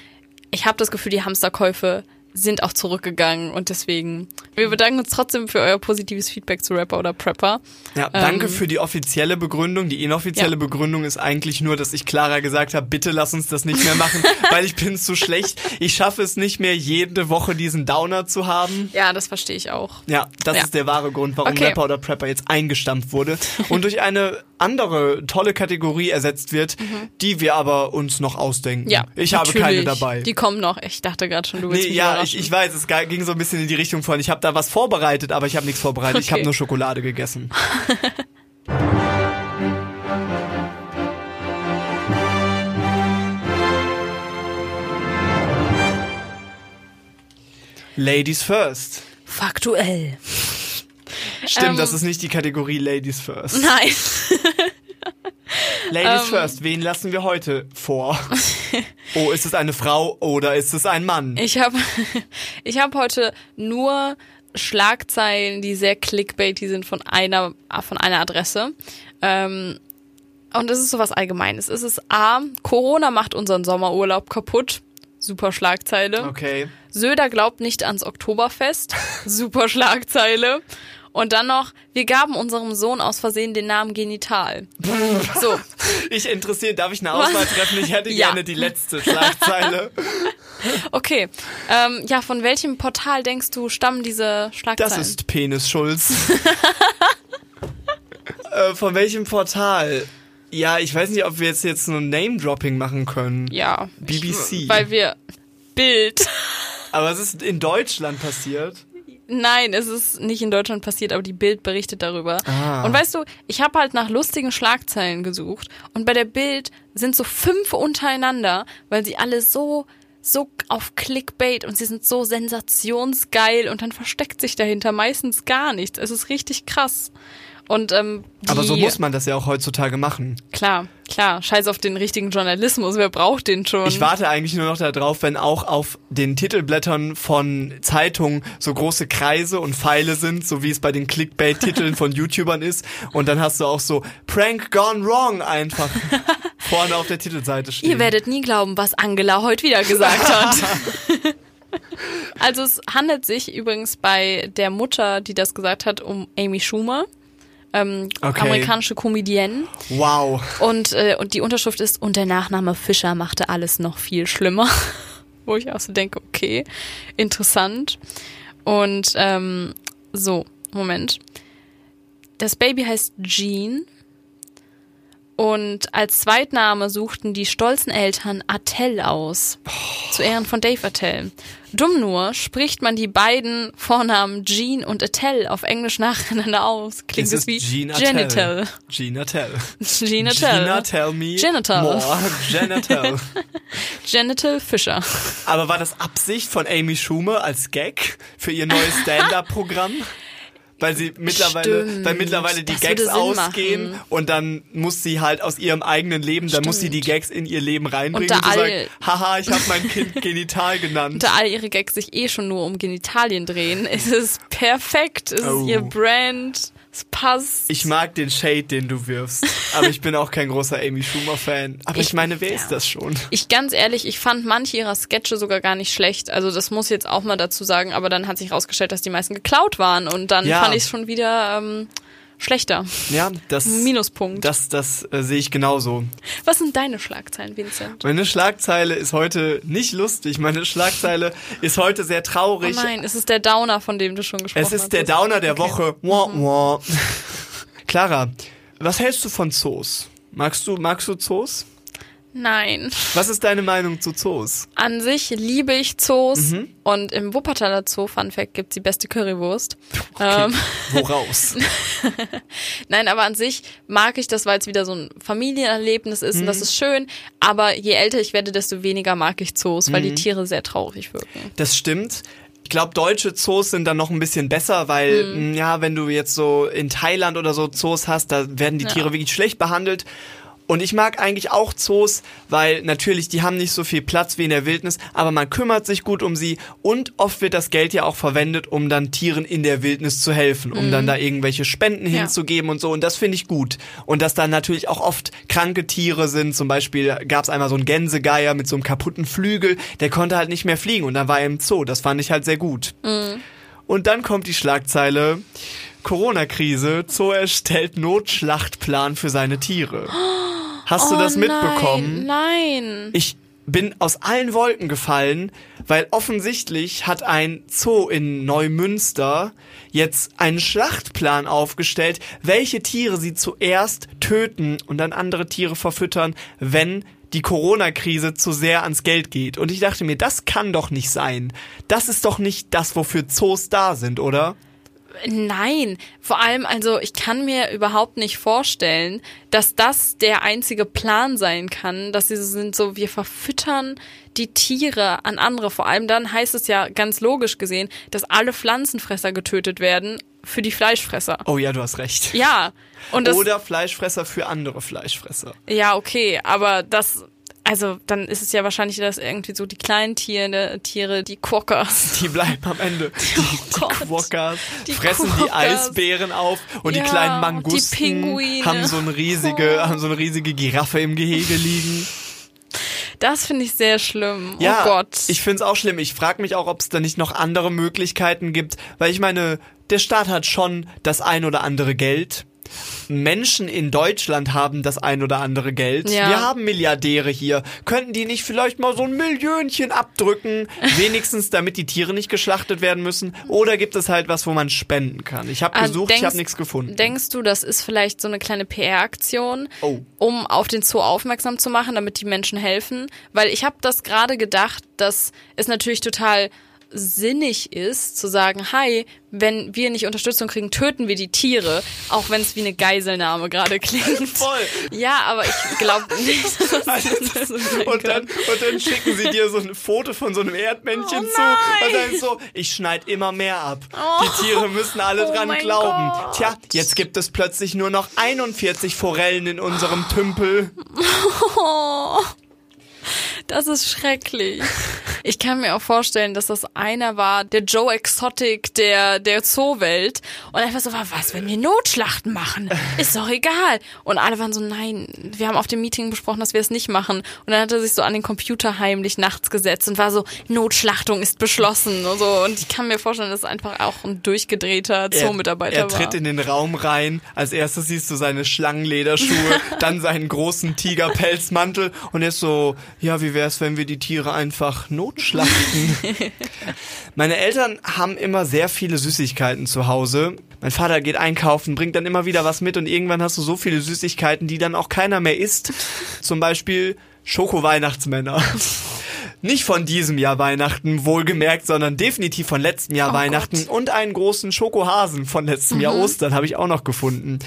ich habe das Gefühl, die Hamsterkäufe sind auch zurückgegangen. Und deswegen, wir bedanken uns trotzdem für euer positives Feedback zu Rapper oder Prepper. Ja, danke Ähm, für die offizielle Begründung. Die inoffizielle Ja. Begründung ist eigentlich nur, dass ich Clara gesagt habe, bitte lass uns das nicht mehr machen, weil ich bin zu schlecht. Ich schaffe es nicht mehr, jede Woche diesen Downer zu haben. Ja, das verstehe ich auch. Ja, das Ja. ist der wahre Grund, warum Okay. Rapper oder Prepper jetzt eingestampft wurde. Und durch eine andere tolle Kategorie ersetzt wird, die wir aber uns noch ausdenken. Mhm. Ja, ich habe keine dabei. Die kommen noch. Ich dachte gerade schon, du willst Nee, mich ja, ich, ich weiß, es ging so ein bisschen in die Richtung von, ich habe da was vorbereitet, aber ich habe nichts vorbereitet. Ich Okay. habe nur Schokolade gegessen. Ladies first. Faktuell. Stimmt, Ähm. das ist nicht die Kategorie Ladies first. Nein. Ladies Ähm. first, wen lassen wir heute vor? Oh, ist es eine Frau oder ist es ein Mann? Ich habe ich hab heute nur Schlagzeilen, die sehr clickbaity sind von einer, von einer Adresse. Ähm, und es ist sowas Allgemeines. Es ist A, Corona macht unseren Sommerurlaub kaputt. Super Schlagzeile. Okay. Söder glaubt nicht ans Oktoberfest. Super Schlagzeile. Und dann noch, wir gaben unserem Sohn aus Versehen den Namen Genital. So, Ich interessiere, darf ich eine Auswahl treffen? Ich hätte Ja. gerne die letzte Schlagzeile. okay. Ähm, ja, von welchem Portal denkst du, stammen diese Schlagzeilen? Das ist Penis Schulz. äh, von welchem Portal? Ja, ich weiß nicht, ob wir jetzt jetzt nur Name-Dropping machen können. Ja. BBC. Ich, weil wir Bild. Aber es ist in Deutschland passiert. Nein, es ist nicht in Deutschland passiert, aber die Bild berichtet darüber. Ah. Und weißt du, ich habe halt nach lustigen Schlagzeilen gesucht und bei der Bild sind so fünf untereinander, weil sie alle so so auf Clickbait und sie sind so sensationsgeil und dann versteckt sich dahinter meistens gar nichts. Es ist richtig krass. Und ähm, Aber so muss man das ja auch heutzutage machen. klar, klar, scheiß auf den richtigen Journalismus, wer braucht den schon? Ich warte eigentlich nur noch darauf, wenn auch auf den Titelblättern von Zeitungen so große Kreise und Pfeile sind, so wie es bei den Clickbait-Titeln von YouTubern ist. Und dann hast du auch so Prank gone wrong einfach vorne auf der Titelseite stehen. Ihr werdet nie glauben, was Angela heute wieder gesagt hat. also es handelt sich übrigens bei der Mutter, die das gesagt hat, um Amy Schumer, ähm, Okay. amerikanische Comedienne. Wow. Und, äh, und die Unterschrift ist, und der Nachname Fischer machte alles noch viel schlimmer. Wo ich auch so denke, okay, interessant. Und ähm, so, Moment. Das Baby heißt Jean. Und als Zweitname suchten die stolzen Eltern Attell aus. Zu Ehren von Dave Attell. Dumm nur spricht man die beiden Vornamen Jean und Attell auf Englisch nacheinander aus. Klingt Es wie Gina Genital. Tell. Gina Tell. Gina Tell. Gina tell me Genital. more. Genital. Genital Fischer. Aber war das Absicht von Amy Schumer als Gag für ihr neues Stand-up-Programm? Weil sie mittlerweile, Stimmt. weil mittlerweile die Das Gags ausgehen machen. und dann muss sie halt aus ihrem eigenen Leben, dann muss sie die Gags in ihr Leben reinbringen Unter und so sagen, haha, ich habe mein Kind genital genannt. Da all ihre Gags sich eh schon nur um Genitalien drehen, ist es perfekt. Es Oh. ist ihr Brand. Es passt. Ich mag den Shade, den du wirfst, aber ich bin auch kein großer Amy Schumer-Fan. Aber ich, Ich- meine, wer ist ja. das schon? Ich ganz ehrlich, ich fand manche ihrer Sketche sogar gar nicht schlecht. Also das muss ich jetzt auch mal dazu sagen, aber dann hat sich herausgestellt, dass die meisten geklaut waren und dann Ja. fand ich es schon wieder ähm, schlechter. Ja, das, Minuspunkt. das, das äh, sehe ich genauso. Was sind deine Schlagzeilen, Vincent? Meine Schlagzeile ist heute nicht lustig. Meine Schlagzeile ist heute sehr Oh traurig. nein, es ist der Downer, von dem du schon gesprochen es hast. ist der Downer der Okay. Mhm. Woche. Wah, wah. Clara, was hältst du von Zoos? Magst du, magst du Zoos? Nein. Was ist deine Meinung zu Zoos? An sich liebe ich Zoos Mhm. und im Wuppertaler Zoo, Fun Fact, gibt's die beste Currywurst. Okay, Ähm, woraus? nein, aber an sich mag ich das, weil es wieder so ein Familienerlebnis ist Mhm. und das ist schön. Aber je älter ich werde, desto weniger mag ich Zoos, weil die Mhm. Tiere sehr traurig wirken. Das stimmt. Ich glaube, deutsche Zoos sind dann noch ein bisschen besser, weil, Mhm. mh, ja, wenn du jetzt so in Thailand oder so Zoos hast, da werden die Ja. Tiere wirklich schlecht behandelt. Und ich mag eigentlich auch Zoos, weil natürlich die haben nicht so viel Platz wie in der Wildnis, aber man kümmert sich gut um sie und oft wird das Geld ja auch verwendet, um dann Tieren in der Wildnis zu helfen, um dann da irgendwelche Spenden Mhm. Ja. hinzugeben und so. Und das finde ich gut. Und dass dann natürlich auch oft kranke Tiere sind. Zum Beispiel gab es einmal so einen Gänsegeier mit so einem kaputten Flügel, der konnte halt nicht mehr fliegen und dann war er im Zoo. Das fand ich halt sehr gut. Mhm. Und dann kommt die Schlagzeile. Corona-Krise, Zoo erstellt Notschlachtplan für seine Tiere. Hast du oh das mitbekommen? Nein, nein. Ich, bin aus allen Wolken gefallen, weil offensichtlich hat ein Zoo in Neumünster jetzt einen Schlachtplan aufgestellt, welche Tiere sie zuerst töten und dann andere Tiere verfüttern, wenn die Corona-Krise zu sehr ans Geld geht. Und ich dachte mir, das kann doch nicht sein. Das ist doch nicht das, wofür Zoos da sind, oder? Nein, vor allem, also ich kann mir überhaupt nicht vorstellen, dass das der einzige Plan sein kann, dass sie sind so, wir verfüttern die Tiere an andere. Vor allem dann heißt es ja ganz logisch gesehen, dass alle Pflanzenfresser getötet werden für die Fleischfresser. Oh ja, du hast recht. Ja. Und das, Oder Fleischfresser für andere Fleischfresser. ja, okay, aber das, also dann ist es ja wahrscheinlich, dass irgendwie so die kleinen Tiere, Tiere, die Quokkas. Die bleiben am Ende. Die, die Gott. Quokkas Die fressen die Quokkas. Eisbären auf und Ja, die kleinen die Mangusten Pinguine. haben so eine riesige, Oh. haben so eine riesige Giraffe im Gehege liegen. Das finde ich sehr schlimm. Ja, oh Gott. ich find's auch schlimm. Ich frage mich auch, ob es da nicht noch andere Möglichkeiten gibt, weil ich meine, der Staat hat schon das ein oder andere Geld. Menschen in Deutschland haben das ein oder andere Geld. Ja. Wir haben Milliardäre hier. Könnten die nicht vielleicht mal so ein Millionchen abdrücken? Wenigstens, damit die Tiere nicht geschlachtet werden müssen? Oder gibt es halt was, wo man spenden kann? Ich habe Ah, gesucht, ich denkst- habe nichts gefunden. Denkst du, das ist vielleicht so eine kleine PR-Aktion, Oh. um auf den Zoo aufmerksam zu machen, damit die Menschen helfen? Weil ich habe das gerade gedacht, dass es natürlich total sinnig ist, zu sagen, hi, wenn wir nicht Unterstützung kriegen, töten wir die Tiere, auch wenn es wie eine Geiselnahme gerade klingt. Voll. Ja, aber ich glaube nicht, dass das so Und dann, und dann schicken sie dir so ein Foto von so einem Erdmännchen Oh zu. nein. Und dann so, ich schneid immer mehr ab. Oh. Die Tiere müssen alle Oh dran glauben. Gott. Tja, jetzt gibt es plötzlich nur noch 41 Forellen in unserem Tümpel. Oh, das ist schrecklich. Ich kann mir auch vorstellen, dass das einer war, der Joe Exotic der, der Zoowelt. Und einfach so war, was, wenn wir Notschlachten machen? Ist doch egal. Und alle waren so, nein, wir haben auf dem Meeting besprochen, dass wir es nicht machen. Und dann hat er sich so an den Computer heimlich nachts gesetzt und war so, Notschlachtung ist beschlossen. Und, so. und ich kann mir vorstellen, dass es einfach auch ein durchgedrehter Zoomitarbeiter er, war. er tritt in den Raum rein. Als erstes siehst du seine Schlangenlederschuhe, dann seinen großen Tigerpelzmantel und er ist so, ja, wie wär's, wenn wir die Tiere einfach notschlachten? Meine Eltern haben immer sehr viele Süßigkeiten zu Hause. Mein Vater geht einkaufen, bringt dann immer wieder was mit und irgendwann hast du so viele Süßigkeiten, die dann auch keiner mehr isst. Zum Beispiel Schoko-Weihnachtsmänner. Nicht von diesem Jahr Weihnachten, wohlgemerkt, sondern definitiv von letztem Jahr Oh Weihnachten Gott. und einen großen Schokohasen von letztem Jahr Ostern habe ich auch noch gefunden.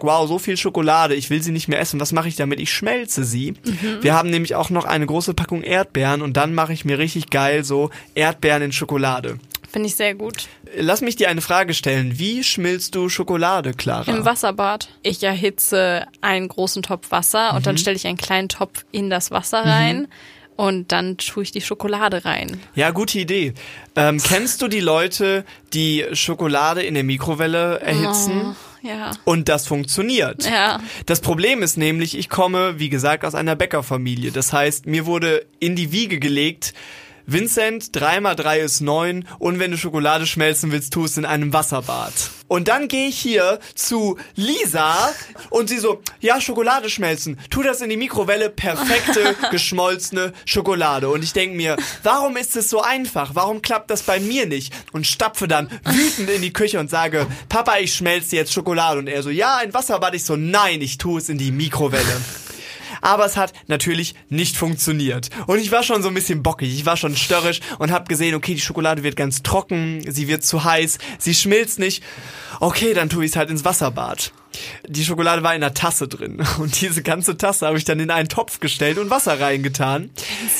Wow, so viel Schokolade, ich will sie nicht mehr essen. Was mache ich damit? Ich schmelze sie. Wir haben nämlich auch noch eine große Packung Erdbeeren und dann mache ich mir richtig geil so Erdbeeren in Schokolade. Finde ich sehr gut. Lass mich dir eine Frage stellen. Wie schmilzt du Schokolade, Clara? Im Wasserbad. Ich erhitze einen großen Topf Wasser und Mhm. dann stelle ich einen kleinen Topf in das Wasser rein und dann tue ich die Schokolade rein. Ja, gute Idee. Ähm, kennst du die Leute, die Schokolade in der Mikrowelle erhitzen? Ja. Und das funktioniert. Ja. Das Problem ist nämlich, ich komme, wie gesagt, aus einer Bäckerfamilie. Das heißt, mir wurde in die Wiege gelegt, Vincent, 3 mal 3 ist 9 und wenn du Schokolade schmelzen willst, tu es in einem Wasserbad. Und dann gehe ich hier zu Lisa und sie so, ja, Schokolade schmelzen, tu das in die Mikrowelle, perfekte, geschmolzene Schokolade. Und ich denke mir, warum ist es so einfach? Warum klappt das bei mir nicht? Und stapfe dann wütend in die Küche und sage, Papa, ich schmelze jetzt Schokolade. Und er so, ja, ein Wasserbad. Ich so, nein, ich tue es in die Mikrowelle. Aber es hat natürlich nicht funktioniert. Und ich war schon so ein bisschen bockig, ich war schon störrisch und habe gesehen, okay, die Schokolade wird ganz trocken, sie wird zu heiß, sie schmilzt nicht. Okay, dann tue ich es halt ins Wasserbad. Die Schokolade war in einer Tasse drin und diese ganze Tasse habe ich dann in einen Topf gestellt und Wasser reingetan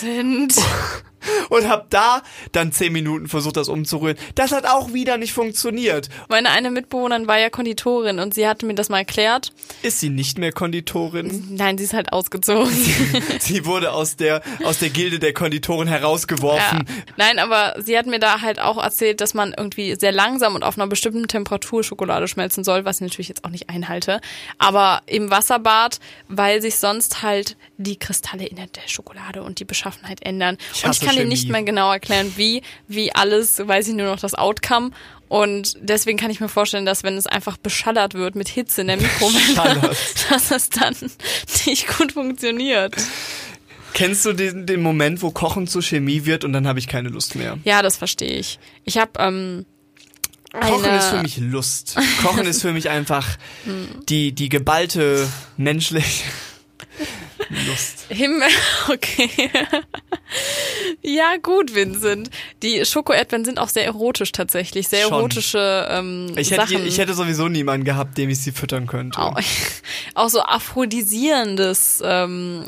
Sind. und habe da dann zehn Minuten versucht, das umzurühren. Das hat auch wieder nicht funktioniert. Meine eine Mitbewohnerin war ja Konditorin und sie hatte mir das mal erklärt. Ist sie nicht mehr Konditorin? Nein, sie ist halt ausgezogen. Sie wurde aus der aus der Gilde der Konditoren herausgeworfen. Ja. Nein, aber sie hat mir da halt auch erzählt, dass man irgendwie sehr langsam und auf einer bestimmten Temperatur Schokolade schmelzen soll, was ich natürlich jetzt auch nicht einhalte. Aber im Wasserbad, weil sich sonst halt die Kristalle in der Schokolade und die Beschaffenheit ändern. Ich und ich kann dir Chemie. nicht mehr genau erklären, wie, wie alles, weiß ich nur noch das Outcome. Und deswegen kann ich mir vorstellen, dass wenn es einfach beschallert wird mit Hitze in der Mikrowelle, dass es dann nicht gut funktioniert. Kennst du den, den Moment, wo Kochen zur Chemie wird und dann habe ich keine Lust mehr? Ja, das verstehe ich. Ich habe ähm, Kochen ist für mich Lust. Kochen ist für mich einfach die, die geballte menschliche Lust. Himmel, okay. ja, gut, Vincent. Die Schokoerdbeeren sind auch sehr erotisch tatsächlich. Sehr Schon. erotische ähm, Ich hätte, Sachen. ich hätte sowieso niemanden gehabt, dem ich sie füttern könnte. auch, auch so aphrodisierendes ähm,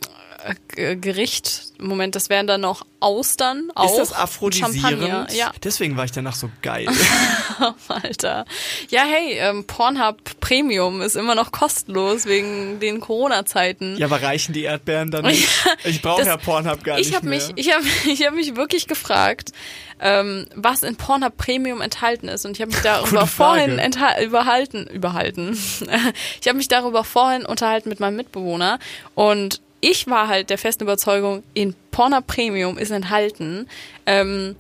G- Gericht. Moment, das wären dann noch Austern. Auch. Ist das aphrodisierend? Ja. Deswegen war ich danach so geil. Alter. Ja, hey, ähm, Pornhub Premium ist immer noch kostenlos wegen den Corona-Zeiten. ja, aber reichen die Erdbeeren dann nicht? Ich brauche ja Pornhub gar ich nicht habe mehr. mich, ich habe, ich habe mich wirklich gefragt, ähm, was in Pornhub Premium enthalten ist, und ich habe mich darüber vorhin überhalten, überhalten. ich habe mich darüber vorhin unterhalten mit meinem Mitbewohner und ich war halt der festen Überzeugung, in Pornhub Premium ist enthalten ähm,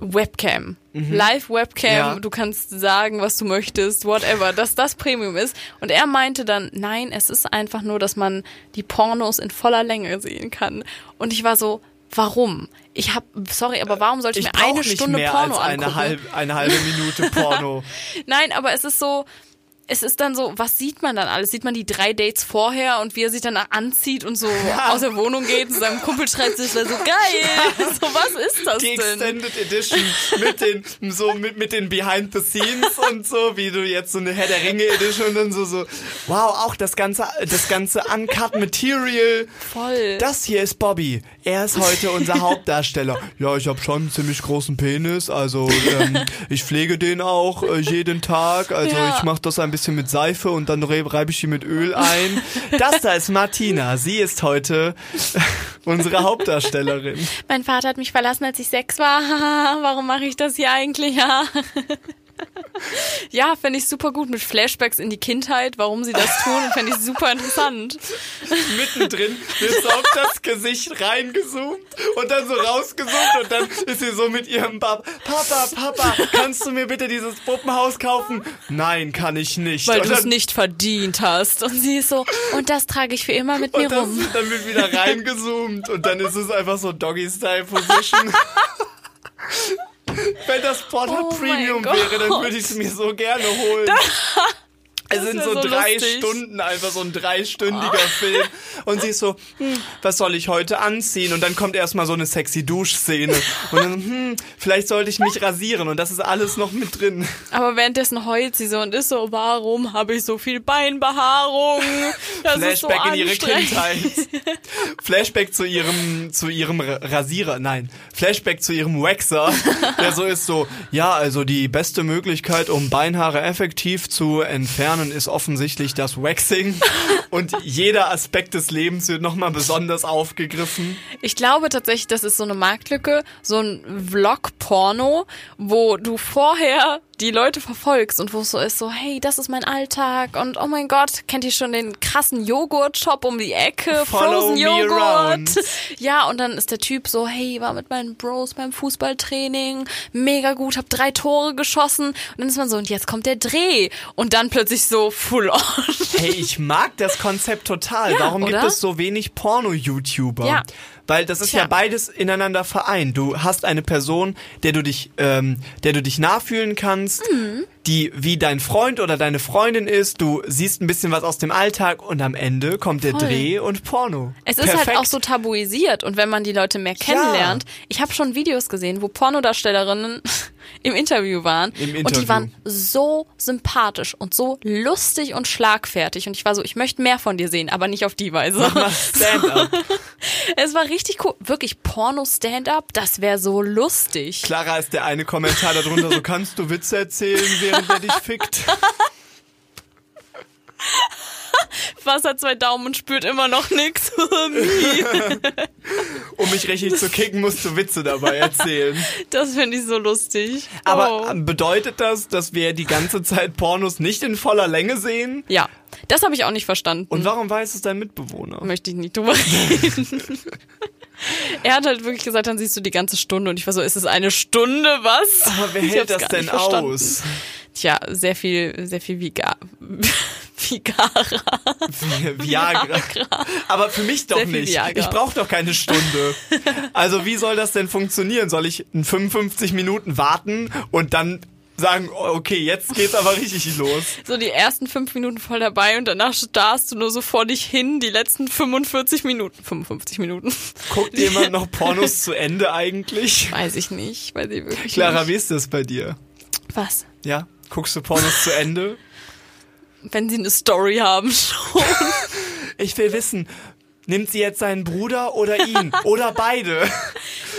Webcam. Live-Webcam, Mhm. Ja. du kannst sagen, was du möchtest, whatever, dass das Premium ist. Und er meinte dann, nein, es ist einfach nur, dass man die Pornos in voller Länge sehen kann. Und ich war so, warum? Ich hab, sorry, aber warum sollte ich, ich mir eine Stunde mehr Porno als eine, angucken? halb, eine halbe Minute Porno. Nein, aber es ist so, es ist dann so, was sieht man dann alles? Sieht man die drei Dates vorher und wie er sich danach anzieht und so aus der Wohnung geht und seinem Kumpel schreibt sich so geil. so was ist das Die denn? Extended Edition mit den so mit, mit den Behind the Scenes und so, wie du jetzt so eine Herr der Ringe Edition und dann so so wow, auch das ganze das ganze Uncut Material. Voll. Das hier ist Bobby. Er ist heute unser Hauptdarsteller. Ja, ich habe schon einen ziemlich großen Penis, also ähm, ich pflege den auch äh, jeden Tag. Also Ja. ich mache das ein bisschen mit Seife und dann re- reibe ich ihn mit Öl ein. Das da ist Martina. Sie ist heute unsere Hauptdarstellerin. Mein Vater hat mich verlassen, als ich sechs war. Warum mache ich das hier eigentlich? Ja, ja fände ich super gut mit Flashbacks in die Kindheit, warum sie das tun, fände ich super interessant. mittendrin wird so auf das Gesicht reingezoomt und dann so rausgezoomt und dann ist sie so mit ihrem Bab. Papa, Papa, kannst du mir bitte dieses Puppenhaus kaufen? Nein, kann ich nicht. Weil du es nicht verdient hast. Und sie ist so, und das trage ich für immer mit mir das, rum. dann wird wieder reingezoomt und dann ist es einfach so Doggy-Style-Position. Wenn das Pornhub Oh Premium wäre, dann würde ich es mir so gerne holen. Es sind so, so drei lustig. Stunden, einfach so ein dreistündiger Film. Und sie ist so, hm, was soll ich heute anziehen? Und dann kommt erstmal so eine sexy Duschszene. Und dann, hm, vielleicht sollte ich mich rasieren. Und das ist alles noch mit drin. Aber währenddessen heult sie so und ist so, warum habe ich so viel Beinbehaarung? Das ist so Flashback in ihre. Kindheit. Flashback zu ihrem, zu ihrem Ra- Rasierer. Nein. Flashback zu ihrem Waxer. Der so ist so, ja, also die beste Möglichkeit, um Beinhaare effektiv zu entfernen, ist offensichtlich das Waxing. Und jeder Aspekt des Lebens wird nochmal besonders aufgegriffen. Ich glaube tatsächlich, das ist so eine Marktlücke, so ein Vlog-Porno, wo du vorher die Leute verfolgst und wo es so ist, so, hey, das ist mein Alltag und oh mein Gott, kennt ihr schon den krassen Joghurt-Shop um die Ecke? Follow Frozen Joghurt. Ja, und dann ist der Typ so, hey, war mit meinen Bros beim Fußballtraining, mega gut, hab drei Tore geschossen und dann ist man so, und jetzt kommt der Dreh und dann plötzlich so full on. Hey, ich mag das Konzept total. Ja, Warum gibt oder? es so wenig Porno-YouTuber? Ja. Weil das ist Tja. ja beides ineinander vereint. Du hast eine Person, der du dich, ähm, der du dich nachfühlen kannst, Mhm. Die wie dein Freund oder deine Freundin ist. Du siehst ein bisschen was aus dem Alltag und am Ende kommt der Voll. Dreh und Porno. Es ist Perfekt. halt auch so tabuisiert und wenn man die Leute mehr kennenlernt, ich habe schon Videos gesehen, wo Pornodarstellerinnen im Interview waren Im und Interview. die waren so sympathisch und so lustig und schlagfertig und ich war so, ich möchte mehr von dir sehen, aber nicht auf die Weise. Stand-up. Es war richtig cool, wirklich Porno Stand-up, das wäre so lustig. Clara ist der eine Kommentar darunter, so kannst du Witze erzählen, während er dich fickt. Was hat zwei Daumen und spürt immer noch nix. Um mich richtig zu kicken, musst du Witze dabei erzählen. das finde ich so lustig. Aber oh. bedeutet das, dass wir die ganze Zeit Pornos nicht in voller Länge sehen? ja, das habe ich auch nicht verstanden. Und warum weiß es dein Mitbewohner? möchte ich nicht drüber reden. er hat halt wirklich gesagt, dann siehst du die ganze Stunde und ich war so, ist es eine Stunde, was? Aber wer hält das denn verstanden. aus? Tja, sehr viel, sehr viel Viga Vigara. Viagra. Aber für mich doch nicht. Viagra. Ich brauche doch keine Stunde. Also wie soll das denn funktionieren? Soll ich in 55 Minuten warten und dann sagen, oh, okay, jetzt geht's aber richtig los. So die ersten fünf Minuten voll dabei und danach starrst du nur so vor dich hin, die letzten 45 Minuten. 55 Minuten. Guckt jemand noch Pornos zu Ende eigentlich? Weiß ich nicht, weiß ich wirklich Clara, nicht. wie ist das bei dir? Was? Ja? Guckst du Pornos zu Ende? Wenn sie eine Story haben schon. Ich will wissen, nimmt sie jetzt seinen Bruder oder ihn? Oder beide?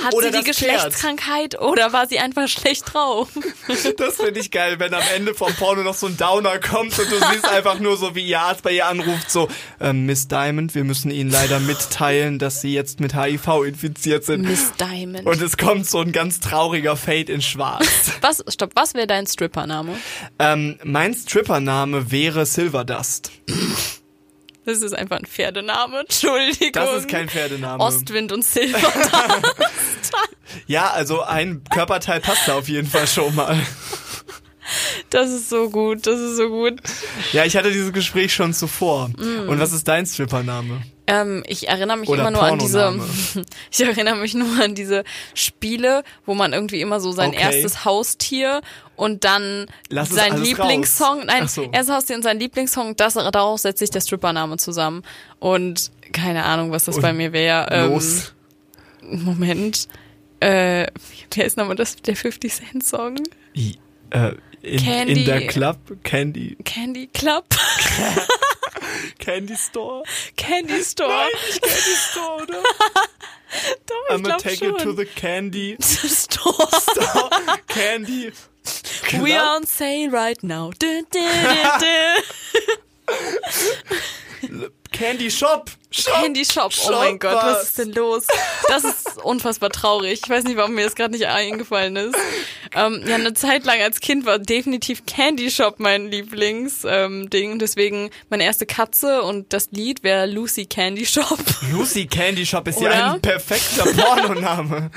Hat Oder sie die das Pferd. Geschlechtskrankheit oder war sie einfach schlecht drauf? Das finde ich geil, wenn am Ende vom Porno noch so ein Downer kommt und du siehst einfach nur so, wie ihr Arzt bei ihr anruft, so, ähm, Miss Diamond, wir müssen Ihnen leider mitteilen, dass Sie jetzt mit HIV infiziert sind. Miss Diamond. Und es kommt so ein ganz trauriger Fade in schwarz. was, stopp, was wäre dein Strippername? ähm, mein Strippername wäre Silverdust. Das ist einfach ein Pferdename, Entschuldigung. Das ist kein Pferdename. Ostwind und Silber. Ja, also ein Körperteil passt da auf jeden Fall schon mal. Das ist so gut, das ist so gut. Ja, ich hatte dieses Gespräch schon zuvor. Mm. Und was ist dein Strippername? Ähm, ich erinnere mich Oder immer nur an diese, ich erinnere mich nur an diese Spiele, wo man irgendwie immer so sein Okay. erstes Haustier und dann Lass sein Lieblingssong, raus. nein, so. erstes Haustier und sein Lieblingssong, das, daraus setzt sich der Strippername zusammen. Und keine Ahnung, was das Und bei mir wäre. Ähm. Moment. Äh, wer ist nochmal das, der 50 Cent Song? I, äh, in, Candy. in der Club, Candy, Candy Club? Candy Store. Candy Store? Nicht Candy Store, oder? Doch, ich I'ma glaube take schon. it to the Candy Store. Store. Candy. Club. We are on sale right now. Du, du, du. Candy Shop. Shop. Candy Shop. Oh mein Shop Gott, was ist denn los? Das ist unfassbar traurig. Ich weiß nicht, warum mir das gerade nicht eingefallen ist. Ähm, ja, eine Zeit lang als Kind war definitiv Candy Shop mein Lieblingsding. Ähm, Ding. Deswegen meine erste Katze und das Lied wäre Lucy Candy Shop. Lucy Candy Shop ist Oder? ja ein perfekter Pornoname.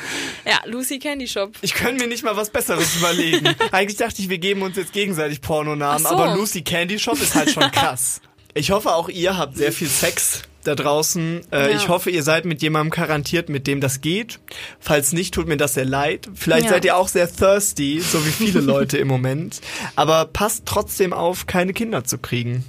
Ja, Lucy Candy Shop. Ich könnte mir nicht mal was Besseres überlegen. Eigentlich dachte ich, wir geben uns jetzt gegenseitig Pornonamen, so. aber Lucy Candy Shop ist halt schon krass. Ich hoffe, auch ihr habt sehr viel Sex da draußen. Äh, Ja. Ich hoffe, ihr seid mit jemandem garantiert, mit dem das geht. Falls nicht, tut mir das sehr leid. Vielleicht Ja. seid ihr auch sehr thirsty, so wie viele Leute im Moment. Aber passt trotzdem auf, keine Kinder zu kriegen.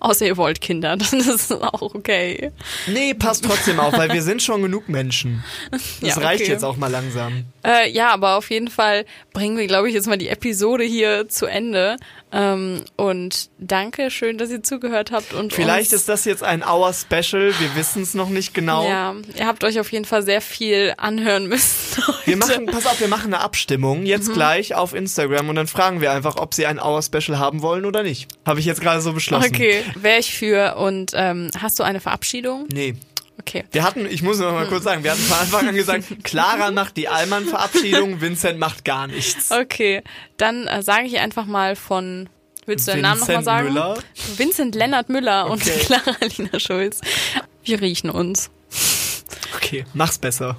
Außer ihr wollt Kinder, dann ist es auch okay. Nee, passt trotzdem auf, weil wir sind schon genug Menschen. Das Ja, reicht okay. jetzt auch mal langsam. Äh, ja, aber auf jeden Fall bringen wir, glaube ich, jetzt mal die Episode hier zu Ende. Ähm, und danke, schön, dass ihr zugehört habt. Und Vielleicht ist das jetzt ein Hour Special, wir wissen es noch nicht genau. Ja, ihr habt euch auf jeden Fall sehr viel anhören müssen. Heute. Wir machen, pass auf, wir machen eine Abstimmung jetzt Mhm. gleich auf Instagram und dann fragen wir einfach, ob sie ein Hour Special haben wollen oder nicht. Habe ich jetzt gerade so beschlossen. Okay, wäre ich für. Und ähm, hast du eine Verabschiedung? Nee. Okay. Wir hatten, ich muss noch mal kurz sagen, wir hatten von Anfang an gesagt, Clara macht die Allmann-Verabschiedung, Vincent macht gar nichts. Okay, dann äh, sage ich einfach mal von. Willst du deinen Namen nochmal Vincent sagen? Müller. Vincent Lennart Müller und Okay. Clara Alina Schulz. Wir riechen uns. Okay, mach's besser.